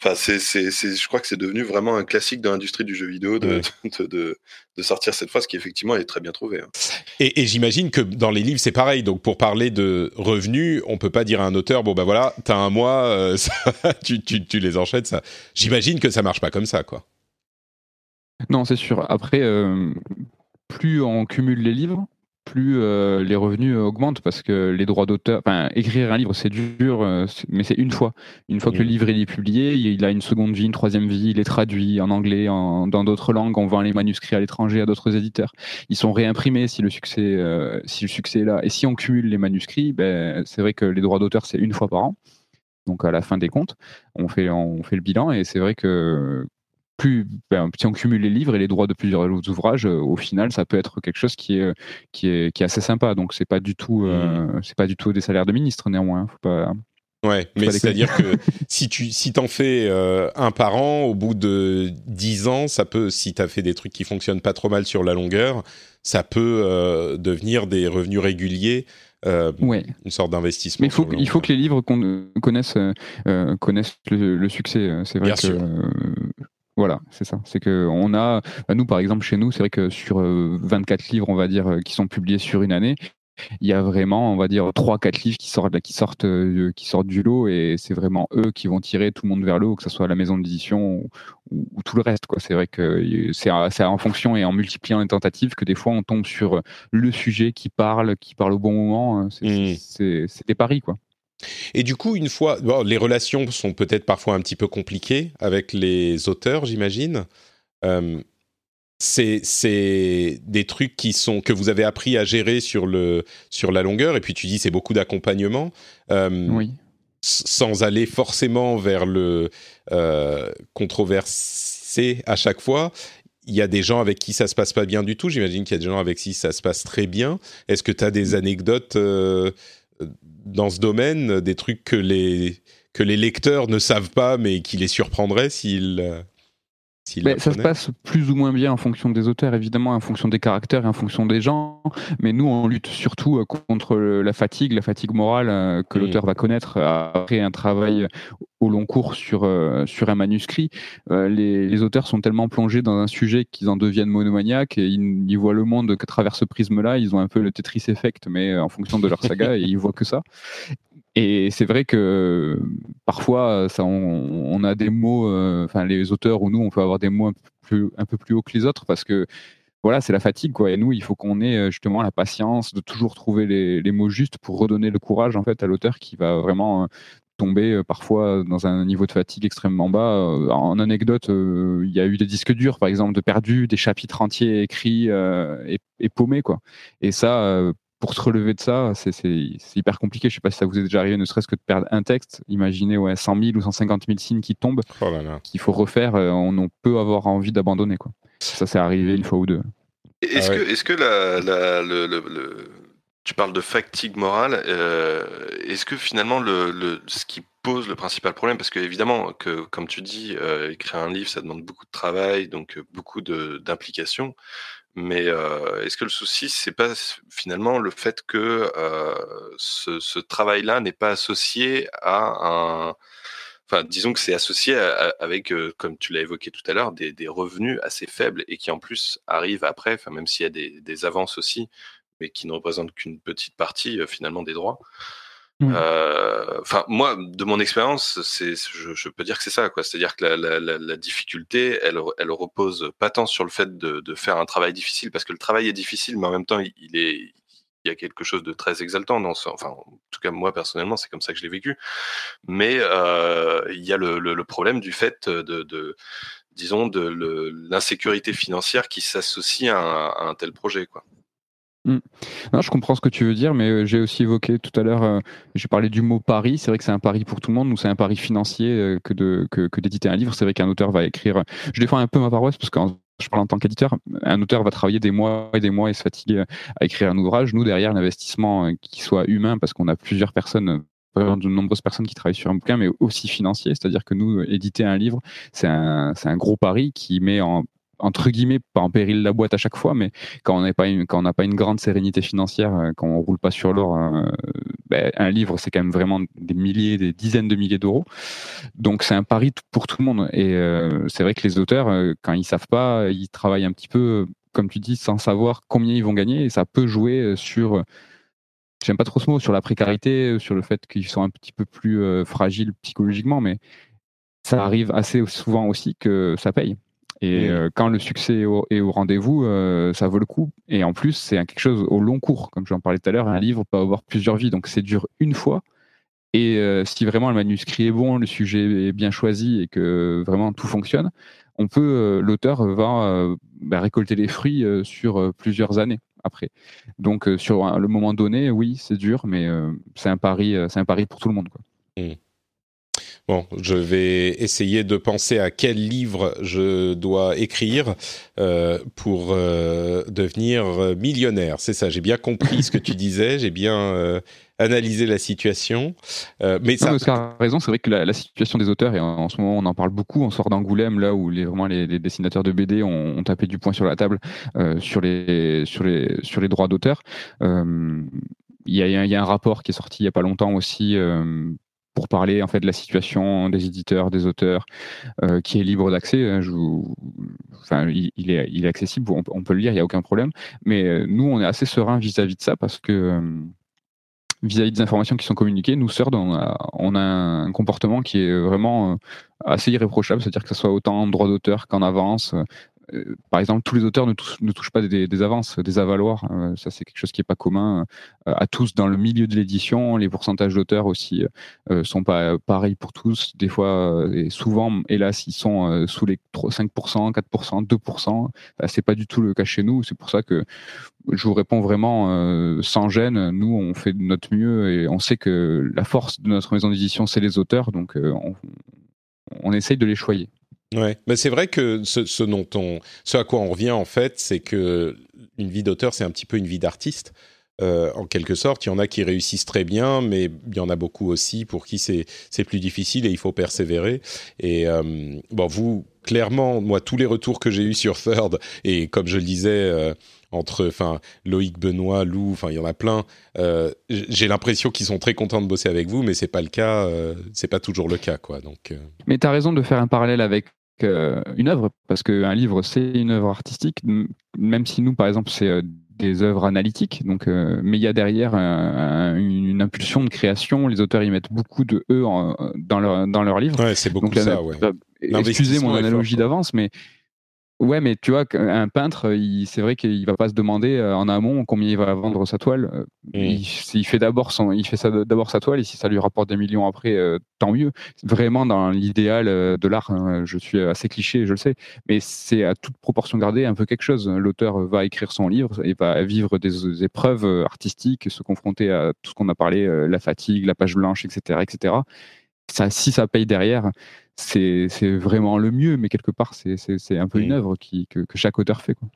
Enfin, c'est, c'est, c'est, je crois que c'est devenu vraiment un classique dans l'industrie du jeu vidéo de, de, de, de, sortir cette phrase qui effectivement est très bien trouvée. Hein. Et, et, j'imagine que dans les livres c'est pareil. Donc pour parler de revenus, on peut pas dire à un auteur bon bah voilà, t'as un mois, euh, ça, tu, tu, tu, les enchaînes. Ça, j'imagine que ça marche pas comme ça quoi. Non, c'est sûr. Après, euh, plus on cumule les livres, plus euh, les revenus augmentent parce que les droits d'auteur, enfin écrire un livre c'est dur, euh, mais c'est une fois. Une fois que le livre est publié, il a une seconde vie, une troisième vie, il est traduit en anglais, en, dans d'autres langues, on vend les manuscrits à l'étranger à d'autres éditeurs. Ils sont réimprimés si le succès, euh, si le succès est là. Et si on cumule les manuscrits, ben, c'est vrai que les droits d'auteur c'est une fois par an. Donc à la fin des comptes, on fait, on fait le bilan et c'est vrai que plus ben, si on cumule les livres et les droits de plusieurs ouvrages, euh, au final, ça peut être quelque chose qui est qui est, qui est assez sympa. Donc c'est pas du tout euh, mmh. c'est pas du tout des salaires de ministre néanmoins. Faut pas Ouais, mais c'est-à-dire que si tu si t'en fais euh, un par an, au bout de dix ans, ça peut, si t'as fait des trucs qui fonctionnent pas trop mal sur la longueur, ça peut devenir des revenus réguliers. Euh, ouais. une sorte d'investissement. Mais il faut, il faut que les livres connaissent, connaissent le, le succès. C'est vrai Bien que sûr. Voilà, c'est ça. C'est que on a, bah, nous par exemple chez nous, c'est vrai que sur 24 euh, livres, on va dire, euh, qui sont publiés sur une année, il y a vraiment, on va dire, 3-4 livres qui sortent, qui sortent, euh, qui sortent du lot et c'est vraiment eux qui vont tirer tout le monde vers le haut, que ce soit la maison d'édition ou, ou, tout le reste. Quoi. C'est vrai que c'est, en fonction et en multipliant les tentatives que des fois on tombe sur le sujet qui parle, qui parle au bon moment. Hein. C'est, mmh. c'est, c'est des paris, quoi. Et du coup, une fois, bon, les relations sont peut-être parfois un petit peu compliquées avec les auteurs, j'imagine. Euh, c'est des trucs qui sont que vous avez appris à gérer sur le sur la longueur. Et puis tu dis c'est beaucoup d'accompagnement. Euh, oui. Sans aller forcément vers le euh, controversé à chaque fois. Il y a des gens avec qui ça se passe pas bien du tout. J'imagine qu'il y a des gens avec qui ça se passe très bien. Est-ce que tu as des anecdotes euh, dans ce domaine, des trucs que les, que les lecteurs ne savent pas, mais qui les surprendraient s'ils. Euh, mais ça se passe plus ou moins bien en fonction des auteurs, évidemment, en fonction des caractères et en fonction des gens. Mais nous, on lutte surtout euh, contre la fatigue, la fatigue morale euh, que l'auteur va connaître après un travail au long cours sur, euh, sur un manuscrit. Euh, les, les, auteurs sont tellement plongés dans un sujet qu'ils en deviennent monomaniaques et ils, ils voient le monde qu'à travers ce prisme-là. Ils ont un peu le Tetris Effect, mais euh, en fonction de leur saga, et ils voient que ça. Et c'est vrai que parfois, ça, on, a des mots, enfin les auteurs ou nous, on peut avoir des mots un peu plus, un hauts que les autres parce que voilà, c'est la fatigue, quoi. Et nous, il faut qu'on ait justement la patience de toujours trouver les, mots justes pour redonner le courage, en fait, à l'auteur qui va vraiment tomber euh, parfois dans un niveau de fatigue extrêmement bas. Euh, en anecdote, euh, il y a eu des disques durs, par exemple, de perdus, des chapitres entiers écrits et, et, paumés, quoi. Et ça, pour se relever de ça, c'est hyper compliqué. Je sais pas si ça vous est déjà arrivé, ne serait-ce que de perdre un texte. Imaginez ouais, 100 000 ou 150 000 signes qui tombent, oh qu'il faut refaire. On, peut avoir envie d'abandonner. Ça, c'est arrivé une fois ou deux. Est-ce ah que, est que la, la, le, le tu parles de fatigue morale. Euh, est-ce que finalement, le, ce qui pose le principal problème, parce que évidemment, que, comme tu dis, euh, écrire un livre, ça demande beaucoup de travail, donc euh, beaucoup d'implication. Mais est-ce que le souci, c'est pas finalement le fait que ce, travail-là n'est pas associé à un, enfin, disons que c'est associé avec, comme tu l'as évoqué tout à l'heure, des, revenus assez faibles et qui en plus arrivent après, enfin, même s'il y a des, des, avances aussi, mais qui ne représente qu'une petite partie euh, finalement des droits. Mmh. Enfin, moi, de mon expérience, c'est, je, je, peux dire que c'est ça, quoi. C'est-à-dire que la, la, la, la, difficulté, elle, elle repose pas tant sur le fait de, de, faire un travail difficile, parce que le travail est difficile, mais en même temps, il est, il y a quelque chose de très exaltant dans ce, enfin, en tout cas moi personnellement, c'est comme ça que je l'ai vécu. Mais euh, il y a le, le, le, problème du fait de, de disons, de l'insécurité financière qui s'associe à, à, un tel projet, quoi. Mmh. Non, je comprends ce que tu veux dire, mais euh, j'ai aussi évoqué tout à l'heure, euh, j'ai parlé du mot pari. C'est vrai que c'est un pari pour tout le monde. Nous, c'est un pari financier euh, que d'éditer un livre. C'est vrai qu'un auteur va écrire. Je défends un peu ma paroisse parce que je parle en tant qu'éditeur. Un auteur va travailler des mois et des mois et se fatiguer à écrire un ouvrage. Nous, derrière, l'investissement qui soit humain, parce qu'on a plusieurs personnes de nombreuses personnes qui travaillent sur un bouquin, mais aussi financier. C'est-à-dire que nous, éditer un livre, c'est un, gros pari qui met en, entre guillemets pas en péril la boîte à chaque fois, mais quand on n'a pas une pas une grande sérénité financière, euh, quand on roule pas sur l'or, euh, ben, un livre c'est quand même vraiment des milliers, des dizaines de milliers d'euros. Donc c'est un pari pour tout le monde. Et euh, c'est vrai que les auteurs, quand ils savent pas, ils travaillent un petit peu, comme tu dis, sans savoir combien ils vont gagner, et ça peut jouer sur J'aime pas trop ce mot sur la précarité, sur le fait qu'ils sont un petit peu plus fragiles psychologiquement, mais ça arrive assez souvent aussi que ça paye. Et euh, quand le succès est au, rendez-vous, euh, ça vaut le coup. Et en plus, c'est quelque chose au long cours. Comme j'en parlais tout à l'heure, un livre peut avoir plusieurs vies. Donc c'est dur une fois. Et euh, si vraiment le manuscrit est bon, le sujet est bien choisi et que vraiment tout fonctionne, on peut, l'auteur va bah, récolter les fruits sur plusieurs années après. Donc sur le moment donné, oui, c'est dur, mais c'est un pari, c'est un pari pour tout le monde. Quoi. Mmh. Bon, je vais essayer de penser à quel livre je dois écrire euh, pour euh, devenir millionnaire. C'est ça, j'ai bien compris ce que tu disais, j'ai bien euh, analysé la situation. Euh, mais ça... a raison, c'est vrai que la, la, situation des auteurs, et en, ce moment on en parle beaucoup, on sort d'Angoulême, là où les, vraiment les, les, dessinateurs de BD ont, ont, tapé du poing sur la table euh, sur, les, sur, les, sur les droits d'auteur. Euh, il y, y, a, un rapport qui est sorti il n'y a pas longtemps aussi euh, pour parler en fait de la situation des éditeurs, des auteurs, euh, qui est libre d'accès. Hein, enfin, il, est, il est accessible, on, peut le lire, il n'y a aucun problème. Mais euh, nous, on est assez serein vis-à-vis de ça parce que euh, vis-à-vis des informations qui sont communiquées, nous, sœurs, on a, on a un comportement qui est vraiment assez irréprochable, c'est-à-dire que ce soit autant en droit d'auteur qu'en avance, par exemple, tous les auteurs ne, touchent, pas des, avances, des avaloirs. Euh, ça, c'est quelque chose qui n'est pas commun euh, à tous dans le milieu de l'édition. Les pourcentages d'auteurs aussi sont pas pareils pour tous. Des fois, et souvent, hélas, ils sont sous les 5%, 4%, 2%. c'est pas du tout le cas chez nous. C'est pour ça que je vous réponds vraiment sans gêne. Nous, on fait de notre mieux et on sait que la force de notre maison d'édition, c'est les auteurs. Donc, on, on essaye de les choyer. Ouais, mais c'est vrai que ce, à quoi on revient en fait, c'est que une vie d'auteur, c'est un petit peu une vie d'artiste. Euh, en quelque sorte, il y en a qui réussissent très bien, mais il y en a beaucoup aussi pour qui c'est plus difficile et il faut persévérer. Et euh, bon, vous clairement, moi, tous les retours que j'ai eus sur Third et comme je le disais. Euh, entre enfin Loïc Benoît Lou il y en a plein j'ai l'impression qu'ils sont très contents de bosser avec vous mais c'est pas le cas euh, c'est pas toujours le cas quoi donc mais tu as raison de faire un parallèle avec une œuvre, parce qu'un livre, c'est une œuvre artistique, même si nous, par exemple, c'est euh, des œuvres analytiques, donc, euh, mais il y a derrière une, impulsion de création. Les auteurs y mettent beaucoup de eux dans leur dans leur livre. Ouais, c'est beaucoup donc, ça. Ouais. Excusez mon analogie d'avance, mais Ouais, mais tu vois, un peintre, c'est vrai qu'il va pas se demander euh, en amont combien il va vendre sa toile. Euh, il, il, fait d'abord son, il fait ça d'abord sa toile et si ça lui rapporte des millions après, euh, tant mieux. Vraiment dans l'idéal de l'art, hein, je suis assez cliché, je le sais, mais c'est à toute proportion gardée un peu quelque chose. L'auteur va écrire son livre et va vivre des épreuves artistiques, se confronter à tout ce qu'on a parlé, la fatigue, la page blanche, etc., etc. Ça, si ça paye derrière, c'est vraiment le mieux, mais quelque part, c'est un peu une œuvre qui, que, que, chaque auteur fait. Quoi.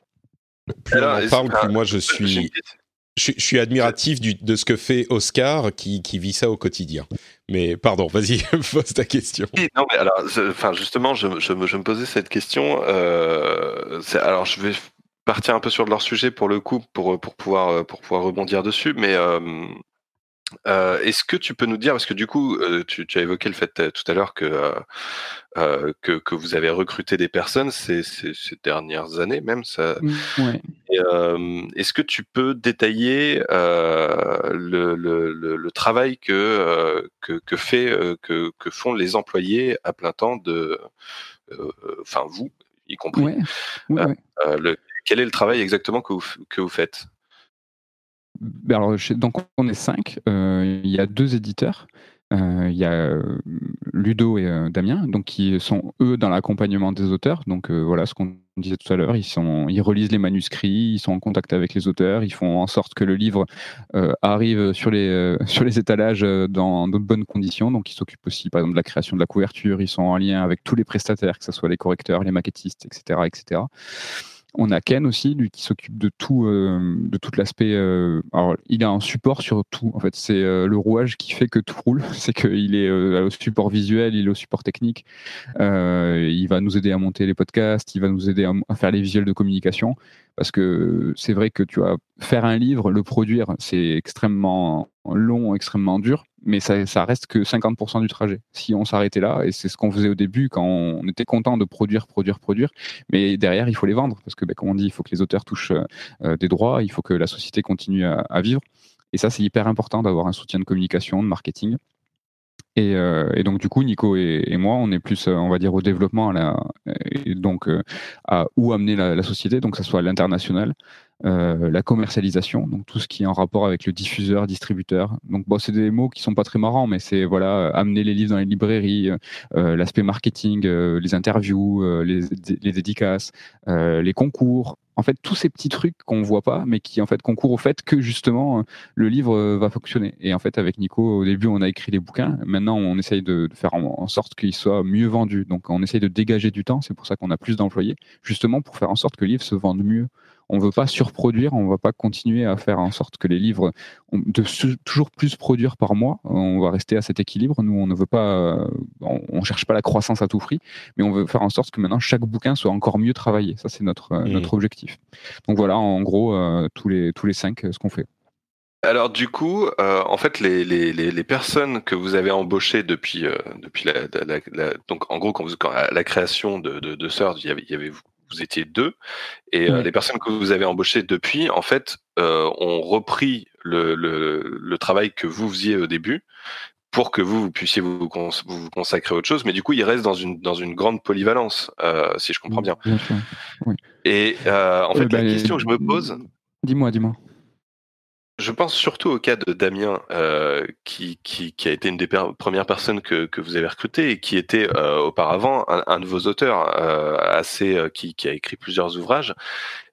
Plus on en parle, plus moi je suis, je, je, suis admiratif du, de ce que fait Oscar qui, qui, vit ça au quotidien. Mais pardon, vas-y, pose ta question. Non, mais alors, enfin, justement, je, je, je, me posais cette question. Euh, alors, je vais partir un peu sur leur sujet pour le coup, pour, pour, pouvoir, pour pouvoir rebondir dessus, mais. Euh, Euh, est-ce que tu peux nous dire, parce que du coup, euh, tu, as évoqué le fait tout à l'heure que, que, que vous avez recruté des personnes ces, ces, dernières années même. Ça... Mmh, est-ce que tu peux détailler le, le, le, travail que, que, que, fait, que, que font les employés à plein temps de, enfin vous y compris. le, quel est le travail exactement que vous, que vous faites? Alors, donc on est cinq. Euh, il y a deux éditeurs. Euh, il y a euh, Ludo et Damien, donc qui sont eux dans l'accompagnement des auteurs. Donc voilà ce qu'on disait tout à l'heure, ils relisent les manuscrits, ils sont en contact avec les auteurs, ils font en sorte que le livre arrive sur les sur les étalages dans de bonnes conditions. Donc ils s'occupent aussi par exemple de la création de la couverture, ils sont en lien avec tous les prestataires, que ce soit les correcteurs, les maquettistes, etc., etc. On a Ken aussi, lui qui s'occupe de tout, euh, de tout l'aspect. Euh, alors, il a un support sur tout. En fait, c'est euh, le rouage qui fait que tout roule. C'est qu'il est au support visuel, il est au support technique. il va nous aider à monter les podcasts, il va nous aider à faire les visuels de communication. Parce que c'est vrai que tu vas faire un livre, le produire, c'est extrêmement long, extrêmement dur, mais ça, reste que 50% du trajet. Si on s'arrêtait là, et c'est ce qu'on faisait au début quand on était content de produire, produire, produire, mais derrière, il faut les vendre, parce que, ben, comme on dit, il faut que les auteurs touchent euh, des droits, il faut que la société continue à vivre. Et ça, c'est hyper important d'avoir un soutien de communication, de marketing. Euh, et, donc du coup, Nico et, moi, on est plus, euh, on va dire, au développement, à la, et donc euh, à où amener la, société, donc que ce soit à l'international, la commercialisation, donc tout ce qui est en rapport avec le diffuseur, distributeur. Donc bon, c'est des mots qui sont pas très marrants, mais c'est voilà, amener les livres dans les librairies, l'aspect marketing, les interviews, les, dédicaces, les concours, en fait tous ces petits trucs qu'on voit pas, mais qui en fait concourent au fait que justement euh, le livre euh, va fonctionner. Et en fait avec Nico au début on a écrit les bouquins, maintenant on essaye de, faire en, sorte qu'ils soient mieux vendus. Donc on essaye de dégager du temps, c'est pour ça qu'on a plus d'employés, justement pour faire en sorte que le livre se vende mieux on veut pas surproduire, on va pas continuer à faire en sorte que les livres de toujours plus produire par mois. On va rester à cet équilibre. Nous, on ne veut pas, on, cherche pas la croissance à tout prix, mais on veut faire en sorte que maintenant chaque bouquin soit encore mieux travaillé. Ça, c'est notre mmh. notre objectif. Donc voilà, en gros, euh, tous les tous les cinq, ce qu'on fait. Alors du coup, euh, en fait, les, les, les, personnes que vous avez embauchées depuis euh, depuis la, donc en gros quand, vous, quand la création de de, de il y avait, il y avait vous étiez deux, et euh, les personnes que vous avez embauchées depuis, en fait, euh, ont repris le, le, travail que vous faisiez au début pour que vous, vous puissiez vous, vous, consacrer à autre chose, mais du coup, ils restent dans une, dans une grande polyvalence, euh, si je comprends bien. Et en fait, la bah, question que je me pose... Dis-moi, dis-moi. Je pense surtout au cas de Damien, euh, qui, qui, qui, a été une des premières personnes que, que, vous avez recrutées et qui était euh, auparavant un, un, de vos auteurs, euh, assez, euh, qui, qui, a écrit plusieurs ouvrages.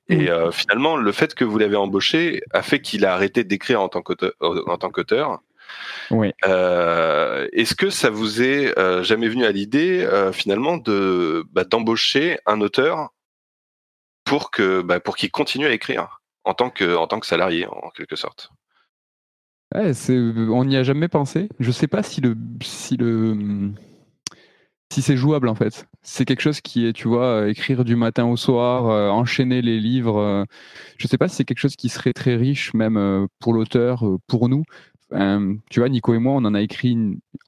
Et euh, finalement, le fait que vous l'avez embauché a fait qu'il a arrêté d'écrire en tant qu'auteur. Oui. Est-ce que ça vous est jamais venu à l'idée finalement de bah, d'embaucher un auteur pour que bah, pour qu'il continue à écrire? En tant que, en tant que salarié, en quelque sorte. on n'y a jamais pensé. Je ne sais pas si le, si le, si c'est jouable en fait. C'est quelque chose qui est, tu vois, écrire du matin au soir, euh, enchaîner les livres. Euh, je ne sais pas si c'est quelque chose qui serait très riche, même euh, pour l'auteur, pour nous. Euh, tu vois, Nico et moi, on en a écrit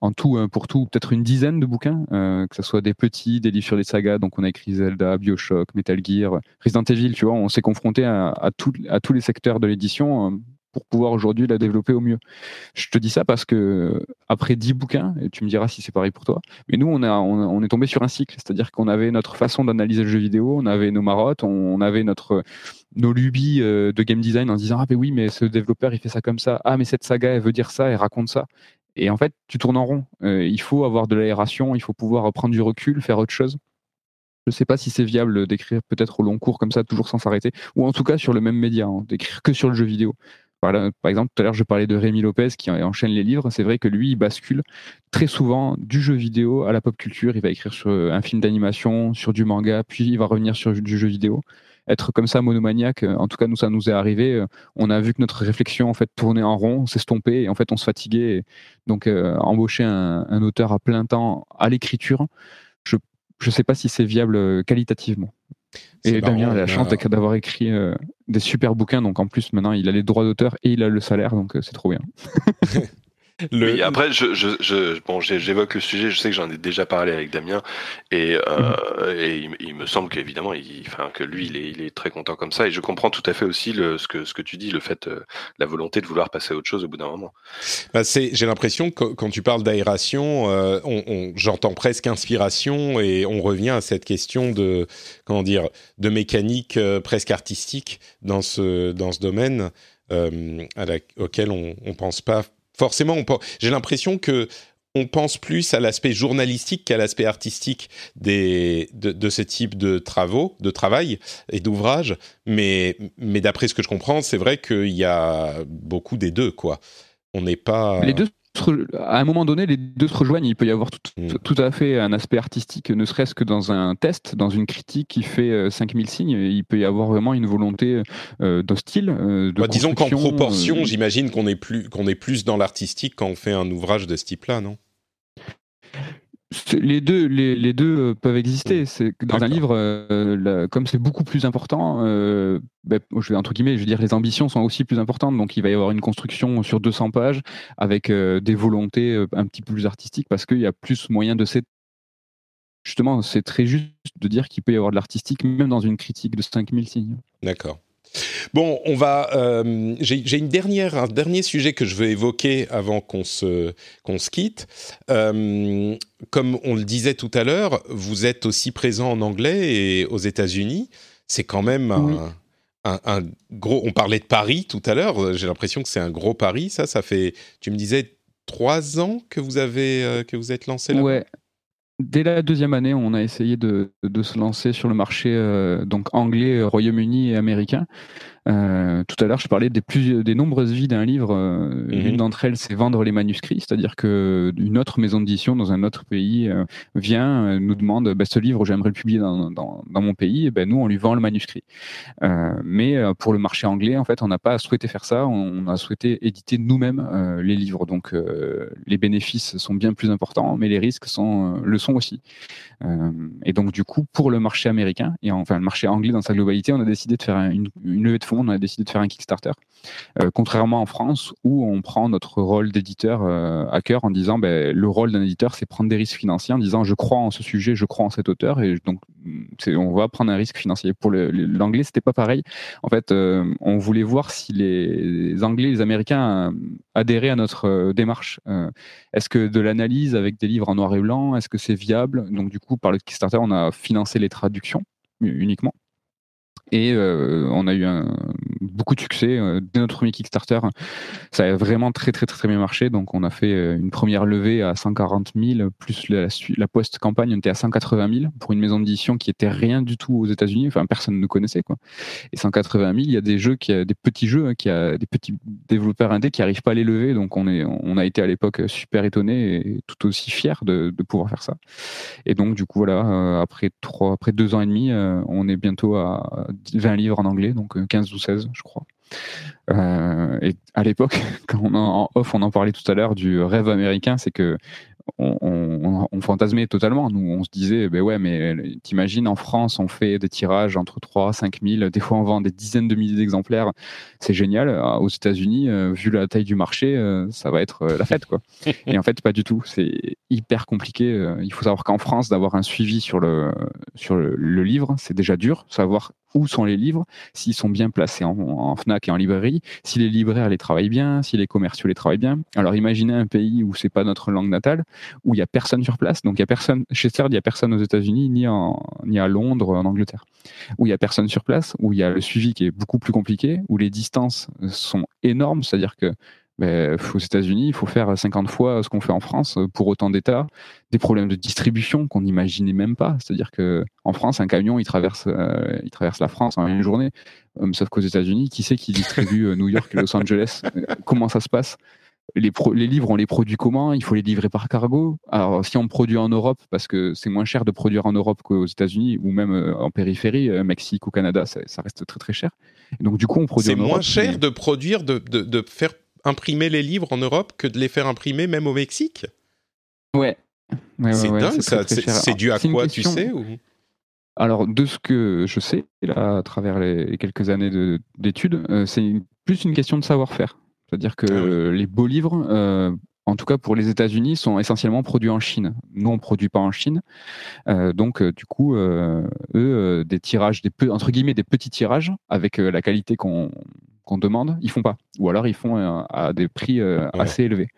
en tout, pour tout, peut-être une dizaine de bouquins, euh, que ce soit des petits, des livres sur les sagas. Donc, on a écrit Zelda, Bioshock, Metal Gear, Resident Evil. Tu vois, on s'est confronté à, tous les secteurs de l'édition. Pour pouvoir aujourd'hui la développer au mieux. Je te dis ça parce que après dix bouquins, et tu me diras si c'est pareil pour toi, mais nous on, a, est tombé sur un cycle, c'est-à-dire qu'on avait notre façon d'analyser le jeu vidéo, on avait nos marottes, on, avait notre nos lubies euh, de game design en disant ah mais oui mais ce développeur il fait ça comme ça, ah mais cette saga elle veut dire ça, elle raconte ça. Et en fait, tu tournes en rond. Euh, il faut avoir de l'aération, il faut pouvoir prendre du recul, faire autre chose. Je ne sais pas si c'est viable d'écrire peut-être au long cours comme ça, toujours sans s'arrêter, ou en tout cas sur le même média, hein, d'écrire que sur le jeu vidéo. Par, exemple, tout à l'heure, je parlais de Rémi Lopez qui enchaîne les livres. C'est vrai que lui, il bascule très souvent du jeu vidéo à la pop culture. Il va écrire sur un film d'animation, sur du manga, puis il va revenir sur du jeu vidéo. Être comme ça monomaniaque, en tout cas, nous, ça nous est arrivé. On a vu que notre réflexion, en fait, tournait en rond, s'estompait, et en fait, on se fatiguait. donc, euh, embaucher un, auteur à plein temps à l'écriture, je ne sais pas si c'est viable euh, qualitativement. Et Damien a la chance d'avoir écrit euh, des super bouquins, donc en plus maintenant il a les droits d'auteur et il a le salaire, donc euh, c'est trop bien. Le... Oui, après, je, je, je bon, j'évoque le sujet. Je sais que j'en ai déjà parlé avec Damien, et, euh, et il, me semble qu'évidemment, il, enfin, que lui, il est, il est, très content comme ça. Et je comprends tout à fait aussi le, ce que ce que tu dis, le fait, euh, la volonté de vouloir passer à autre chose au bout d'un moment. Bah, c'est, j'ai l'impression que quand tu parles d'aération, euh, on, on, j'entends presque inspiration, et on revient à cette question de comment dire, de mécanique presque artistique dans ce dans ce domaine. À la, auquel on ne pense pas forcément, j'ai l'impression que on pense plus à l'aspect journalistique qu'à l'aspect artistique des, de, ce type de travaux, de travail et d'ouvrages. Mais, mais d'après ce que je comprends, c'est vrai qu'il y a beaucoup des deux, quoi. On n'est pas. Les deux à un moment donné, les deux se rejoignent. Il peut y avoir mm. tout, à fait un aspect artistique, ne serait-ce que dans un test, dans une critique qui fait 5000 euh, signes. Il peut y avoir vraiment une volonté euh, de style. Euh, de bah, disons qu'en proportion, j'imagine qu'on est, plus, qu'on est plus dans l'artistique quand on fait un ouvrage de ce type-là, non? Les deux, les, deux euh, peuvent exister. C'est dans un livre, euh, comme c'est beaucoup plus important, euh, ben, je vais entre guillemets, je veux dire, les ambitions sont aussi plus importantes. Donc, il va y avoir une construction sur 200 pages avec des volontés un petit peu plus artistiques parce qu'il y a plus moyen de cette Justement, c'est très juste de dire qu'il peut y avoir de l'artistique même dans une critique de 5000 signes. D'accord. Bon, on va. Euh, j'ai une dernière, un dernier sujet que je veux évoquer avant qu'on se qu'on se quitte. Euh, comme on le disait tout à l'heure, vous êtes aussi présent en anglais et aux États-Unis. C'est quand même un, gros. On parlait de Paris tout à l'heure. J'ai l'impression que c'est un gros pari. Ça, ça fait. Tu me disais trois ans que vous avez euh, que vous êtes lancé là. Ouais. Dès la deuxième année, on a essayé de, se lancer sur le marché euh, donc anglais, Royaume-Uni et américain. Euh, tout à l'heure, je parlais des, plus, des nombreuses vies d'un livre. Euh, mhm. Une d'entre elles, c'est vendre les manuscrits, c'est-à-dire que une autre maison d'édition dans un autre pays euh, vient, nous demande bah, ce livre, j'aimerais le publier dans, dans, dans mon pays. Et ben, nous, on lui vend le manuscrit. mais pour le marché anglais, en fait, on n'a pas souhaité faire ça. On a souhaité éditer nous-mêmes les livres. Donc, les bénéfices sont bien plus importants, mais les risques sont, le sont aussi. et donc, du coup, pour le marché américain et enfin le marché anglais dans sa globalité, on a décidé de faire une, une levée de on a décidé de faire un Kickstarter. Euh, contrairement en France, où on prend notre rôle d'éditeur euh, à cœur en disant ben, le rôle d'un éditeur, c'est prendre des risques financiers en disant je crois en ce sujet, je crois en cet auteur, et donc on va prendre un risque financier. Pour l'anglais, c'était pas pareil. En fait, euh, on voulait voir si les Anglais, les Américains adhéraient à notre démarche. est-ce que de l'analyse avec des livres en noir et blanc, est-ce que c'est viable? Donc du coup, par le Kickstarter, on a financé les traductions uniquement. Et euh, on a eu un, beaucoup de succès. Euh, dès notre premier Kickstarter, ça a vraiment très très très, bien marché. Donc on a fait euh, une première levée à 140 000, plus la, la post-campagne, on était à 180 000 pour une maison d'édition qui était rien du tout aux États-Unis. Enfin, personne ne connaissait quoi. Et 180 000, il y a des jeux, qui, des petits jeux, hein, qui a des petits développeurs indés qui n'arrivent pas à les lever. Donc on, est, on a été à l'époque super étonnés et tout aussi fiers de, de, pouvoir faire ça. Et donc du coup voilà, après trois, après deux ans et demi, on est bientôt à 20 livres en anglais, donc 15 ou 16, je crois. Euh, et à l'époque, quand on en off, on en parlait tout à l'heure du rêve américain, c'est que on, fantasmait totalement. Nous, on se disait, ben ouais, mais t'imagines, en France, on fait des tirages entre 3 5 000, des fois on vend des dizaines de milliers d'exemplaires, c'est génial. Euh, aux États-Unis, euh, vu la taille du marché, ça va être la fête, quoi. Et en fait, pas du tout. C'est hyper compliqué. Il faut savoir qu'en France, d'avoir un suivi sur le, sur le livre, c'est déjà dur. Savoir où sont les livres, s'ils sont bien placés en, FNAC et en librairie, si les libraires les travaillent bien, si les commerciaux les travaillent bien. Alors imaginez un pays où c'est pas notre langue natale, où il y a personne sur place, donc il y a personne chez CERD, il y a personne aux États-Unis ni ni à Londres, en Angleterre, où il y a personne sur place, où il y a le suivi qui est beaucoup plus compliqué, où les distances sont énormes, c'est-à-dire que aux États-Unis, il faut faire 50 fois ce qu'on fait en France pour autant d'États, des problèmes de distribution qu'on n'imaginait même pas. C'est-à-dire que en France, un camion, il traverse, euh, il traverse la France en une journée, euh, sauf qu'aux États-Unis, qui sait qui distribue euh, New York et Los Angeles? Comment ça se passe? Les, les, livres, on les produit comment? Il faut les livrer par cargo? Alors, si on produit en Europe, parce que c'est moins cher de produire en Europe qu'aux États-Unis, ou même en périphérie, Mexique ou Canada, ça, reste très très cher. donc, du coup, on produit C'est moins cher de produire, de, de, de faire imprimer les livres en Europe que de les faire imprimer même au Mexique? Ouais. c'est dingue, c'est dû à quoi, tu sais Alors, de ce que je sais, là, à travers les quelques années d'études, euh, c'est plus une question de savoir-faire. C'est-à-dire que ah les beaux livres, euh, en tout cas pour les États-Unis, sont essentiellement produits en Chine. Nous, on ne produit pas en Chine. donc, du coup, eux, des tirages, des entre guillemets, des petits tirages avec la qualité qu'on demande, ils font pas. Ou alors ils font à des prix assez élevés.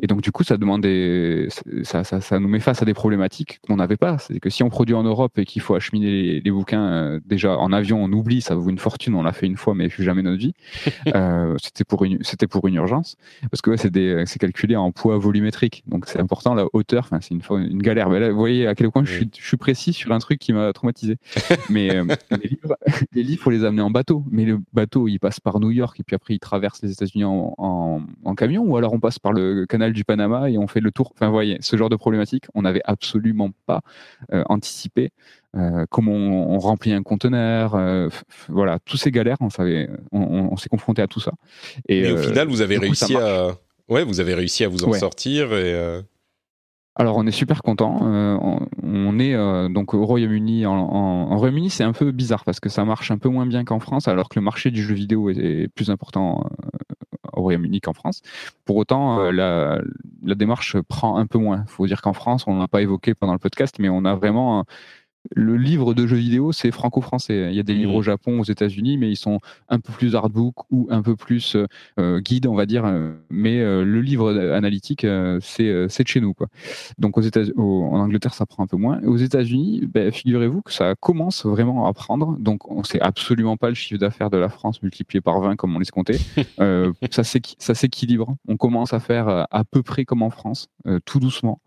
Et donc, du coup, ça demande des, ça, ça, ça, nous met face à des problématiques qu'on n'avait pas. C'est que si on produit en Europe et qu'il faut acheminer les, bouquins, euh, déjà en avion, on oublie, ça vaut une fortune, on l'a fait une fois, mais plus jamais notre vie. euh, c'était pour une, c'était pour une urgence. Parce que ouais, c'est des, c'est calculé en poids volumétrique. Donc, c'est important, la hauteur, enfin, c'est une, une galère. Mais là, vous voyez à quel point je, suis, je suis précis sur un truc qui m'a traumatisé. mais euh, les, livres, les livres, faut les amener en bateau. Mais le bateau, il passe par New York et puis après, il traverse les États-Unis en, en, en camion ou alors on passe par le canal du Panama et on fait le tour. Enfin, vous voyez, ce genre de problématique, on n'avait absolument pas euh, anticipé. Euh, comment on, remplit un conteneur, euh, voilà, tous ces galères, on savait, on, s'est confronté à tout ça. Et, au final, vous avez réussi à, ouais, vous avez réussi à vous en sortir et. Alors on est super content. on, est donc au Royaume-Uni. En, Royaume-Uni, c'est un peu bizarre parce que ça marche un peu moins bien qu'en France, alors que le marché du jeu vidéo est, plus important au Royaume-Uni qu'en France. Pour autant, euh, la, la, démarche prend un peu moins. Il faut dire qu'en France, on n'a pas évoqué pendant le podcast, mais on a vraiment le livre de jeux vidéo, c'est franco-français. Il y a des livres au mmh. Japon, aux États-Unis, mais ils sont un peu plus artbook ou un peu plus euh, guide, on va dire. Mais euh, le livre analytique, euh, c'est de chez nous. Quoi. Donc aux États en Angleterre, ça prend un peu moins. aux États-Unis, ben, figurez-vous que ça commence vraiment à prendre. Donc on sait absolument pas le chiffre d'affaires de la France multiplié par 20 comme on laisse compter. ça s'équilibre. On commence à faire à peu près comme en France, tout doucement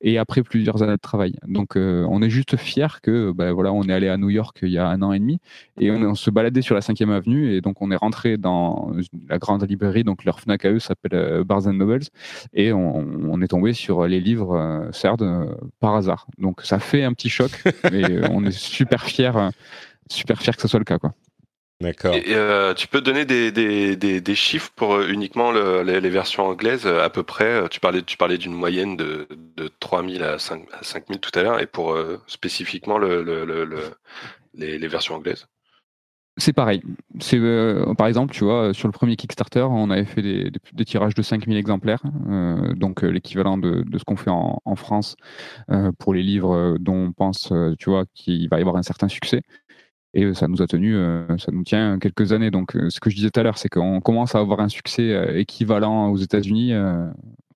et après plusieurs années de travail. Donc euh, on est juste fier que ben, voilà, on est allé à New York il y a un an et demi et on, se baladait sur la 5e avenue et donc on est rentré dans la grande librairie, donc leur Fnac à eux s'appelle euh, Barnes Nobles et on, est tombé sur les livres euh, CERD par hasard. Donc ça fait un petit choc, mais on est super fier, super fier que ce soit le cas quoi. D'accord. Et euh, tu peux donner des, des, des, chiffres pour euh, uniquement les, versions anglaises à peu près Tu parlais, tu parlais d'une moyenne de, de 3000 à, 5, à 5000 tout à l'heure et pour euh, spécifiquement le, le, les, les, versions anglaises? C'est pareil. C'est par exemple, tu vois, sur le premier Kickstarter, on avait fait des, des, tirages de 5000 exemplaires, donc l'équivalent de, de, ce qu'on fait en, en France pour les livres dont on pense, tu vois, qu'il va y avoir un certain succès. Et euh, ça nous a tenu, euh, ça nous tient quelques années. Donc, euh, ce que je disais tout à l'heure, c'est qu'on commence à avoir un succès équivalent aux États-Unis,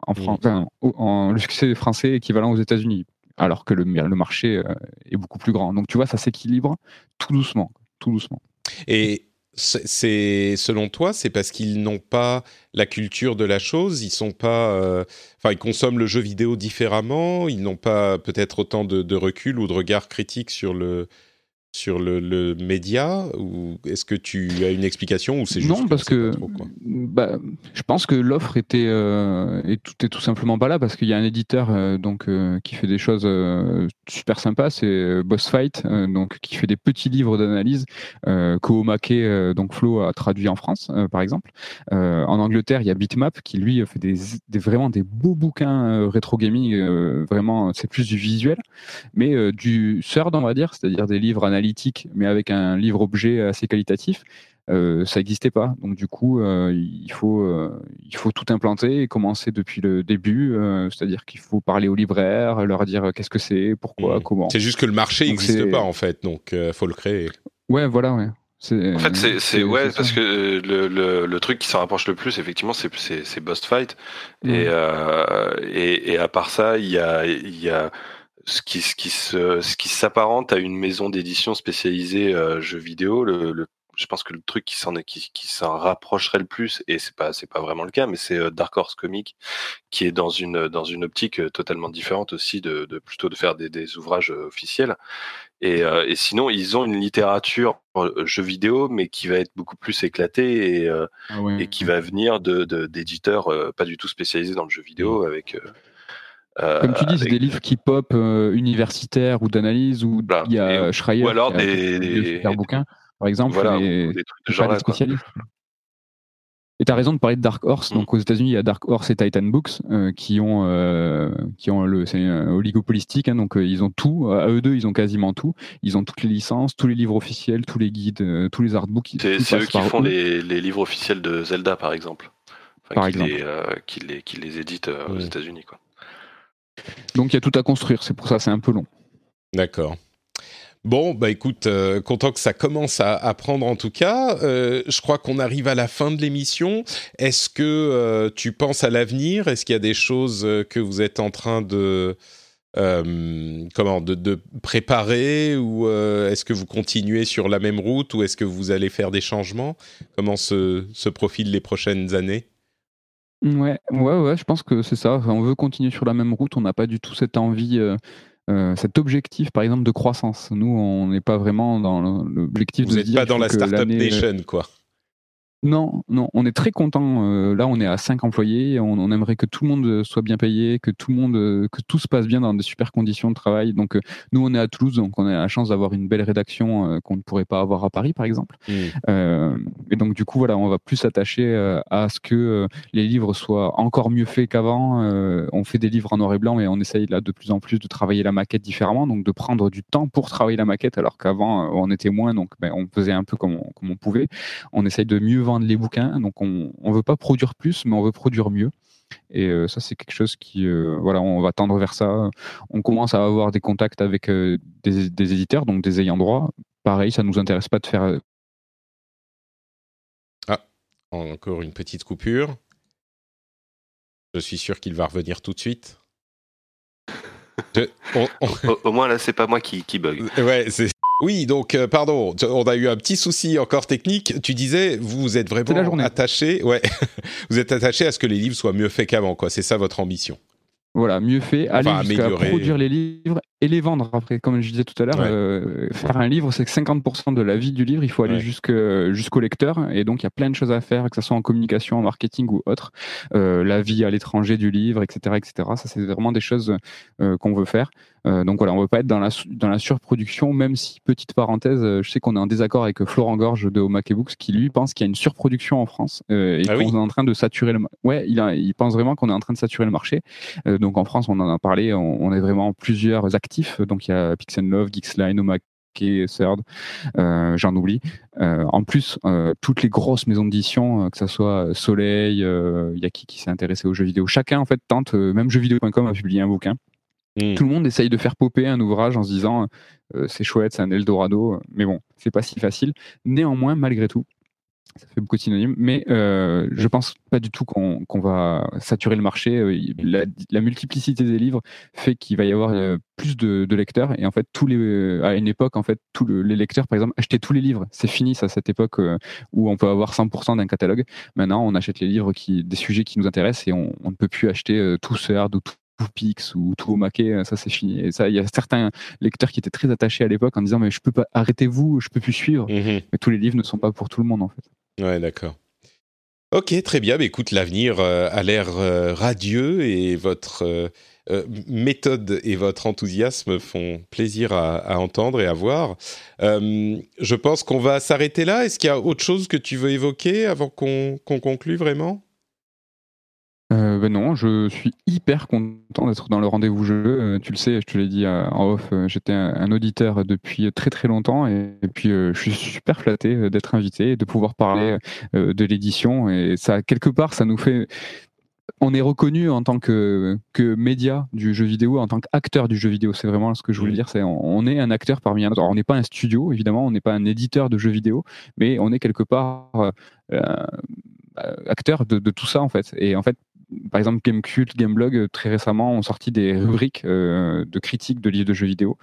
en France, en, le succès français équivalent aux États-Unis, alors que le, le marché est beaucoup plus grand. Donc, tu vois, ça s'équilibre tout doucement, tout doucement. Et c'est selon toi, c'est parce qu'ils n'ont pas la culture de la chose, ils sont pas, enfin, ils consomment le jeu vidéo différemment, ils n'ont pas peut-être autant de, de, recul ou de regard critique sur le sur le, média ou est-ce que tu as une explication ou c'est juste non parce que bah, je pense que l'offre était euh, et tout est tout simplement pas là parce qu'il y a un éditeur euh, donc euh, qui fait des choses super sympas c'est Boss Fight donc qui fait des petits livres d'analyse euh, Koomake donc Flo a traduit en France par exemple. En Angleterre il y a Bitmap qui lui fait des, des vraiment des beaux bouquins rétro gaming vraiment c'est plus du visuel mais du third on va dire c'est-à-dire des livres mais avec un livre-objet assez qualitatif, euh, ça n'existait pas. Donc du coup, euh, il, faut, euh, il faut tout implanter et commencer depuis le début. C'est-à-dire qu'il faut parler aux libraires, leur dire qu'est-ce que c'est, pourquoi, mmh. comment. C'est juste que le marché n'existe pas en fait, donc il faut le créer. Ouais, voilà, ouais. En fait, c'est ouais parce que le, le, le, truc qui s'en rapproche le plus, effectivement, c'est c'est Boss Fight. Mmh. Et, et, et à part ça, il y a il y a ce qui, ce qui, se, ce qui s'apparente à une maison d'édition spécialisée euh, jeux vidéo. Le, le, je pense que le truc qui s'en qui, qui s'en rapprocherait le plus, et c'est pas c'est pas vraiment le cas, mais c'est euh, Dark Horse Comics qui est dans une dans une optique euh, totalement différente aussi de, de plutôt de faire des, des ouvrages officiels. Et, et, sinon, ils ont une littérature jeux vidéo, mais qui va être beaucoup plus éclatée et, ah et qui va venir de d'éditeurs pas du tout spécialisés dans le jeu vidéo avec euh, Comme tu dis, c'est des livres qui pop euh, universitaires ou d'analyse ou il y a Schreier ou alors des, des, bouquins, par exemple, voilà, des trucs de genre spécialistes. Et tu as raison de parler de Dark Horse. Mm. Donc aux États-Unis, il y a Dark Horse et Titan Books euh, qui ont euh, qui ont le c'est oligopolistique. Hein, donc ils ont tout. À eux deux, ils ont quasiment tout. Ils ont toutes les licences, tous les livres officiels, tous les guides, tous les artbooks. C'est eux qui font Les, les, livres officiels de Zelda, par exemple. par qui, exemple. les, euh, qui, les, qui les édite euh, aux. États-Unis. Quoi. Donc il y a tout à construire, c'est pour ça c'est un peu long. D'accord. Bon, bah écoute, euh, content que ça commence à, prendre en tout cas. Euh, je crois qu'on arrive à la fin de l'émission. Est-ce que euh, tu penses à l'avenir? Est-ce qu'il y a des choses que vous êtes en train de comment préparer ou est-ce que vous continuez sur la même route ou est-ce que vous allez faire des changements? Comment se profilent les prochaines années? Ouais, ouais, ouais, je pense que c'est ça. On veut continuer sur la même route. On n'a pas du tout cette envie, euh, euh, cet objectif, par exemple, de croissance. Nous, on n'est pas vraiment dans l'objectif Vous de n'êtes se dire pas dans la startup nation, quoi. Non, non, on est très content. euh, là, on est à 5 employés. On, on aimerait que tout le monde soit bien payé, que tout le monde, euh, que tout se passe bien dans de super conditions de travail. Donc, euh, nous, on est à Toulouse, donc on a la chance d'avoir une belle rédaction qu'on ne pourrait pas avoir à Paris, par exemple. Euh, et donc, du coup, voilà, on va plus s'attacher à ce que les livres soient encore mieux faits qu'avant. On fait des livres en noir et blanc, mais on essaye là de plus en plus de travailler la maquette différemment, donc de prendre du temps pour travailler la maquette, alors qu'avant, on était moins, donc ben, on faisait un peu comme on, comme on pouvait. On essaye de mieux vendre les bouquins, donc on ne veut pas produire plus, mais on veut produire mieux. Et euh, ça, c'est quelque chose qui, euh, voilà, on va tendre vers ça. On commence à avoir des contacts avec euh, des, des éditeurs, donc des ayants droit. Pareil, ça nous intéresse pas de faire euh, Encore une petite coupure. Je suis sûr qu'il va revenir tout de suite. Je- on- on- Au, au moins là, c'est pas moi qui, qui bug. Ouais, c'est. Oui, donc euh, pardon, on a eu un petit souci encore technique. Tu disais, vous êtes vraiment attaché, ouais, vous êtes attaché à ce que les livres soient mieux faits qu'avant, quoi. C'est ça votre ambition. Voilà, mieux fait, aller Enfin, jusqu'à produire les livres et les vendre après. Comme je disais tout à l'heure, Ouais. euh, faire un livre, c'est que 50% de la vie du livre, il faut aller Ouais. jusque- jusqu'au lecteur. Et donc, il y a plein de choses à faire, que ce soit en communication, en marketing ou autre. Euh, la vie à l'étranger du livre, etc. etc. Ça, c'est vraiment des choses euh, qu'on veut faire. Donc voilà, on veut pas être dans la, dans la surproduction, même si, petite parenthèse, je sais qu'on est en désaccord avec Florent Gorge de Omake Books, qui lui pense qu'il y a une surproduction en France et Ah qu'on oui est en train de saturer le... Ouais, il, a- il pense vraiment qu'on est en train de saturer le marché. Donc en France, on en a parlé, on, on est vraiment plusieurs actifs. Donc il y a Pix Love, Geeksline, Omake, Third, euh, j'en oublie. Euh, en plus, euh, toutes les grosses maisons d'édition, que ce soit Soleil, il y a qui qui s'est intéressé aux jeux vidéo. Chacun en fait tente, même jeuxvideo.com a publié un bouquin. Hmm. Tout le monde essaye de faire popper un ouvrage en se disant c'est chouette, c'est un Eldorado, mais bon, c'est pas si facile. Néanmoins, malgré tout, ça fait beaucoup de synonymes, mais euh, je pense pas du tout qu'on va saturer le marché. Euh, La, la multiplicité des livres fait qu'il va y avoir euh, plus de, de lecteurs et en fait tous les euh, à une époque en fait tous le- les lecteurs par exemple achetaient tous les livres. C'est fini ça cette époque euh, où on peut avoir 100% d'un catalogue. Maintenant on achète les livres qui des sujets qui nous intéressent et on, on ne peut plus acheter tout Third ou tout tout Pix ou tout au maquet, ça c'est fini. Et ça, il y a certains lecteurs qui étaient très attachés à l'époque en disant mais je peux pas, arrêtez-vous, je peux plus suivre. Mhm. Mais tous les livres ne sont pas pour tout le monde en fait. Ouais, d'accord. Ok, très bien. Mais écoute, l'avenir euh, a l'air euh, radieux et votre euh, méthode et votre enthousiasme font plaisir à, entendre et à voir. Je pense qu'on va s'arrêter là. Est-ce qu'il y a autre chose que tu veux évoquer avant qu'on conclue vraiment? Euh, ben non, je suis hyper content d'être dans le rendez-vous jeu. Euh, tu le sais, je te l'ai dit euh, en off, j'étais un, auditeur depuis très très longtemps et, puis je suis super flatté d'être invité et de pouvoir parler de l'édition et ça quelque part ça nous fait on est reconnu en tant que, que média du jeu vidéo, en tant qu'acteur du jeu vidéo. C'est vraiment ce que je voulais dire. C'est on, on est un acteur parmi un autre. Alors, on n'est pas un studio, évidemment, on n'est pas un éditeur de jeux vidéo, mais on est quelque part euh, acteur de, de tout ça en fait. Et en fait, par exemple, Gamecult, Gameblog, euh, très récemment, ont sorti des rubriques euh, de critiques de livres de jeux vidéo.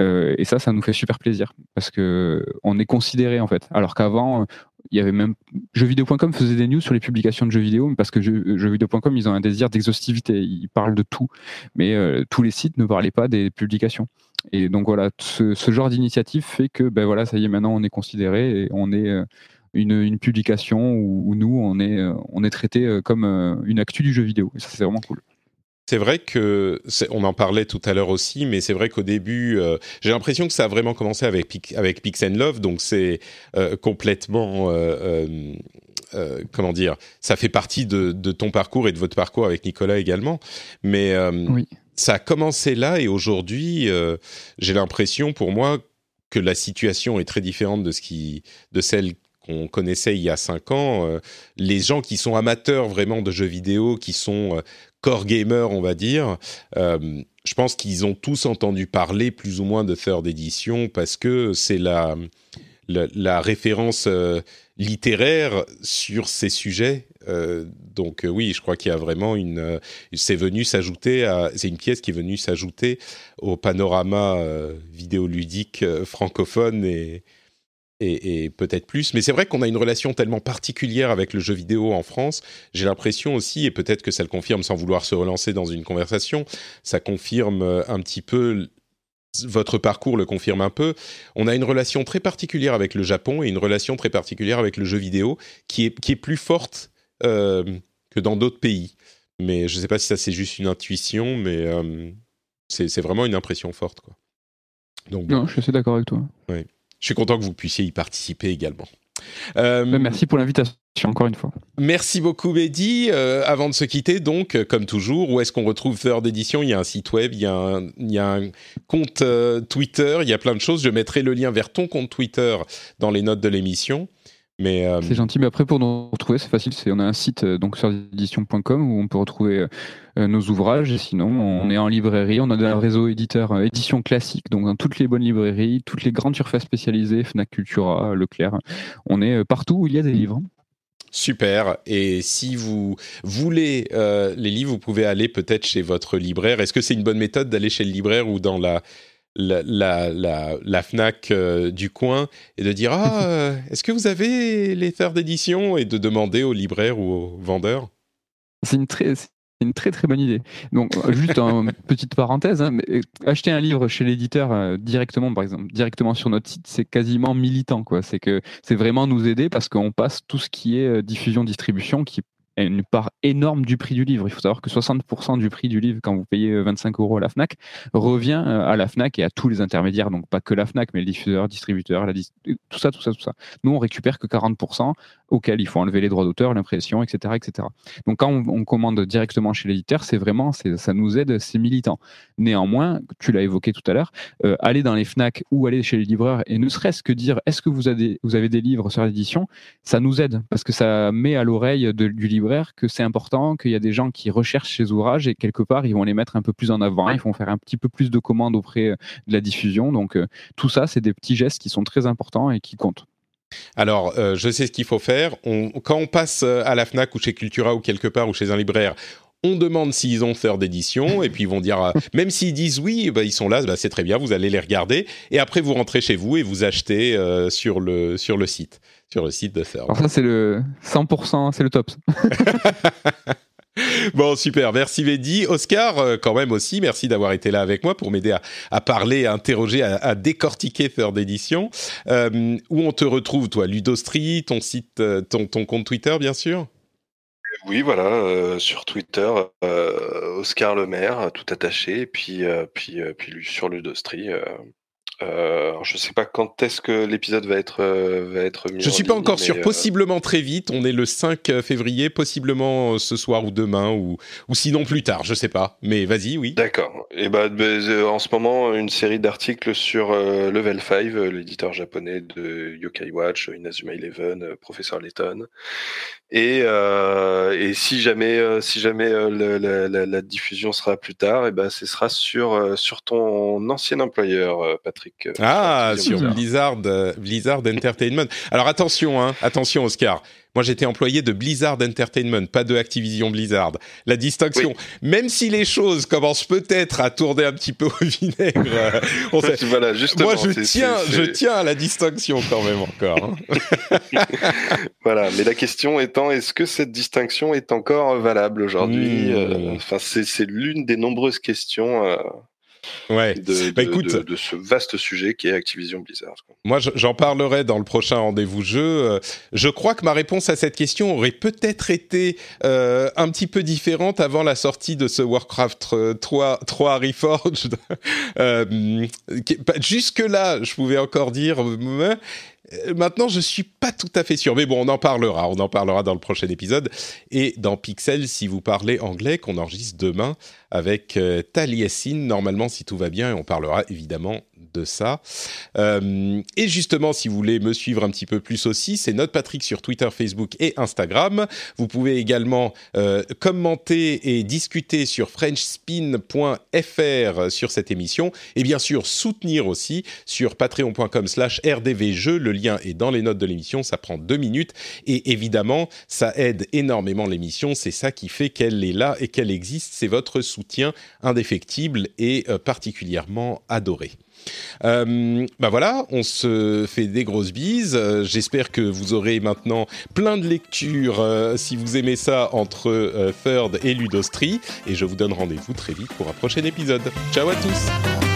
Euh, et ça, ça nous fait super plaisir. Parce que on est considéré en fait. Alors qu'avant, il y avait même jeuxvideo.com faisait des news sur les publications de jeux vidéo parce que jeux- jeuxvideo.com ils ont un désir d'exhaustivité. Ils parlent de tout. Mais euh, tous les sites ne parlaient pas des publications. Et donc voilà ce, ce genre d'initiative fait que ben voilà ça y est maintenant on est considéré et on est euh, une, une publication où, où nous on est euh, on est traité euh, comme euh, une actu du jeu vidéo. Et ça c'est vraiment cool. C'est vrai que on en parlait tout à l'heure aussi, mais c'est vrai qu'au début, euh, j'ai l'impression que ça a vraiment commencé avec Pix- avec Pix and Love, donc c'est euh, complètement euh, comment dire, ça fait partie de, de ton parcours et de votre parcours avec Nicolas également, mais Oui. ça a commencé là et aujourd'hui, j'ai l'impression pour moi que la situation est très différente de ce qui, de celle qu'on connaissait il y a cinq ans. les gens qui sont amateurs vraiment de jeux vidéo, qui sont core gamers, on va dire, je pense qu'ils ont tous entendu parler plus ou moins de third edition parce que c'est la, la, référence littéraire sur ces sujets. donc oui, je crois qu'il y a vraiment une. c'est venu s'ajouter à. C'est une pièce qui est venue s'ajouter au panorama vidéoludique francophone et, et, peut-être plus. Mais c'est vrai qu'on a une relation tellement particulière avec le jeu vidéo en France. J'ai l'impression aussi, et peut-être que ça le confirme sans vouloir se relancer dans une conversation, ça confirme euh, un petit peu votre parcours le confirme un peu. On a une relation très particulière avec le Japon et une relation très particulière avec le jeu vidéo qui est, qui est plus forte euh, que dans d'autres pays. Mais je ne sais pas si ça c'est juste une intuition, mais euh, c'est vraiment une impression forte. Quoi. Donc, non, je suis assez d'accord avec toi. Oui. Je suis content que vous puissiez y participer également. Euh, merci pour l'invitation, encore une fois. Merci beaucoup, Mehdi. Euh, avant de se quitter, donc, comme toujours, où est-ce qu'on retrouve Third Edition Il y a un site web, il y a un, il y a un compte euh, Twitter, il y a plein de choses. Je mettrai le lien vers ton compte Twitter dans les notes de l'émission. Mais c'est gentil. Mais après, pour nous retrouver, c'est facile. C'est on a un site donc sur où on peut retrouver euh, nos ouvrages. Et sinon, on est en librairie. On a un réseau éditeur euh, édition classique, donc dans toutes les bonnes librairies, toutes les grandes surfaces spécialisées, Fnac Cultura, Leclerc. On est euh, partout où il y a des livres. Super. Et si vous voulez les livres, vous pouvez aller peut-être chez votre libraire. Est-ce que c'est une bonne méthode d'aller chez le libraire ou dans la, la, la, la, FNAC du coin et de dire Ah, est-ce que vous avez les terres d'édition et de demander au libraire ou au vendeur C'est une très, c'est une très très bonne idée. Donc juste une petite parenthèse, hein, euh, acheter un livre chez l'éditeur euh, directement, par exemple, directement sur notre site, c'est quasiment militant quoi. C'est que c'est vraiment nous aider parce qu'on passe tout ce qui est euh, diffusion, distribution, qui une part énorme du prix du livre. Il faut savoir que 60% du prix du livre, quand vous payez 25 euh, euros à la FNAC, revient euh, à la FNAC et à tous les intermédiaires, donc pas que la FNAC, mais le diffuseur, distributeur, la tout ça, tout ça, tout ça. Nous, on récupère que 40%, auquel il faut enlever les droits d'auteur, l'impression, etc., etc. Donc quand on, commande directement chez l'éditeur, c'est vraiment, ça nous aide, c'est militant. Néanmoins, tu l'as évoqué tout à l'heure, euh, aller dans les FNAC ou aller chez les livreurs et ne serait-ce que dire est-ce que vous avez, vous avez des livres sur l'édition, ça nous aide parce que ça met à l'oreille du libraire que c'est important, qu'il y a des gens qui recherchent ces ouvrages et quelque part, ils vont les mettre un peu plus en avant, ils vont faire un petit peu plus de commandes auprès euh, de la diffusion. Donc, euh, tout ça, c'est des petits gestes qui sont très importants et qui comptent. Alors, euh, je sais ce qu'il faut faire. quand on passe à la FNAC ou chez Cultura ou quelque part ou chez un libraire, on demande s'ils ont faire d'édition et puis ils vont dire, même s'ils disent oui, bah, ils sont là, bah, c'est très bien, vous allez les regarder et après vous rentrez chez vous et vous achetez sur, le, sur le site sur le site de Third. Alors ça, c'est le 100%, c'est le top. Bon, super. Merci Mehdi. Oscar, euh, quand même aussi, merci d'avoir été là avec moi pour m'aider à, parler, à interroger, à, décortiquer Third Edition. Euh, où on te retrouve, toi? Ludostri, ton site, euh, ton, ton compte Twitter, bien sûr? Oui, voilà, sur Twitter, Oscar Le Maire, tout attaché, et puis, puis, puis sur Ludostri. Euh, je sais pas quand est-ce que l'épisode va être euh, va être mis. Je suis pas encore sûr. Euh, possiblement très vite. On est le 5 février, possiblement ce soir ou demain ou ou sinon plus tard. Je sais pas. Mais vas-y, oui. D'accord. Et bah, en ce moment une série d'articles sur Level 5, l'éditeur japonais de Yokai Watch, Inazuma Eleven, Professeur Layton. Et, et si jamais si jamais la, la, la, diffusion sera plus tard, et ben ce sera sur sur ton ancien employeur, Patrick. Euh, ah, sur Blizzard, euh, Blizzard Entertainment. Alors attention, hein, attention Oscar. Moi, j'étais employé de Blizzard Entertainment, pas de Activision Blizzard. La distinction, même si les choses commencent peut-être à tourner un petit peu au vinaigre, euh, on sait. voilà, justement, moi je tiens, je tiens à la distinction quand même encore. Hein. voilà, mais la question étant, est-ce que cette distinction est encore valable aujourd'hui hmm. Enfin, c'est l'une des nombreuses questions ouais. de, bah, écoute, de, ce vaste sujet qui est Activision Blizzard. Moi, j'en parlerai dans le prochain rendez-vous jeu. Euh, je crois que ma réponse à cette question aurait peut-être été euh, un petit peu différente avant la sortie de ce Warcraft 3, 3 Reforged. euh, Jusque-là, je pouvais encore dire euh, maintenant, je suis pas tout à fait sûr, mais bon, on en parlera. On en parlera dans le prochain épisode et dans Pixel si vous parlez anglais, qu'on enregistre demain avec euh, Taliesin. Normalement, si tout va bien, on parlera évidemment de ça. Euh, et justement, si vous voulez me suivre un petit peu plus aussi, c'est Note Patrick sur Twitter, Facebook et Instagram. Vous pouvez également euh, commenter et discuter sur frenchspin.fr sur cette émission et bien sûr soutenir aussi sur patreon.com slash rdvjeux. Le lien est dans les notes de l'émission, ça prend deux minutes et évidemment, ça aide énormément l'émission. C'est ça qui fait qu'elle est là et qu'elle existe. C'est votre soutien indéfectible et euh, particulièrement adoré. Euh, bah voilà, on se fait des grosses bises. Euh, J'espère que vous aurez maintenant plein de lectures euh, si vous aimez ça entre euh, Third et Ludostri. Et je vous donne rendez-vous très vite pour un prochain épisode. Ciao à tous!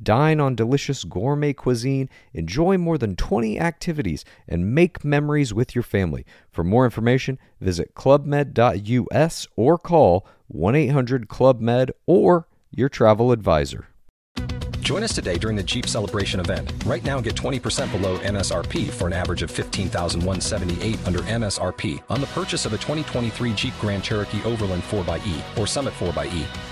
Dine on delicious gourmet cuisine, enjoy more than 20 activities, and make memories with your family. For more information, visit clubmed.us or call 1 800 Club Med or your travel advisor. Join us today during the Jeep Celebration event. Right now, get 20% below MSRP for an average of 15178 under MSRP on the purchase of a 2023 Jeep Grand Cherokee Overland 4xE or Summit 4xE.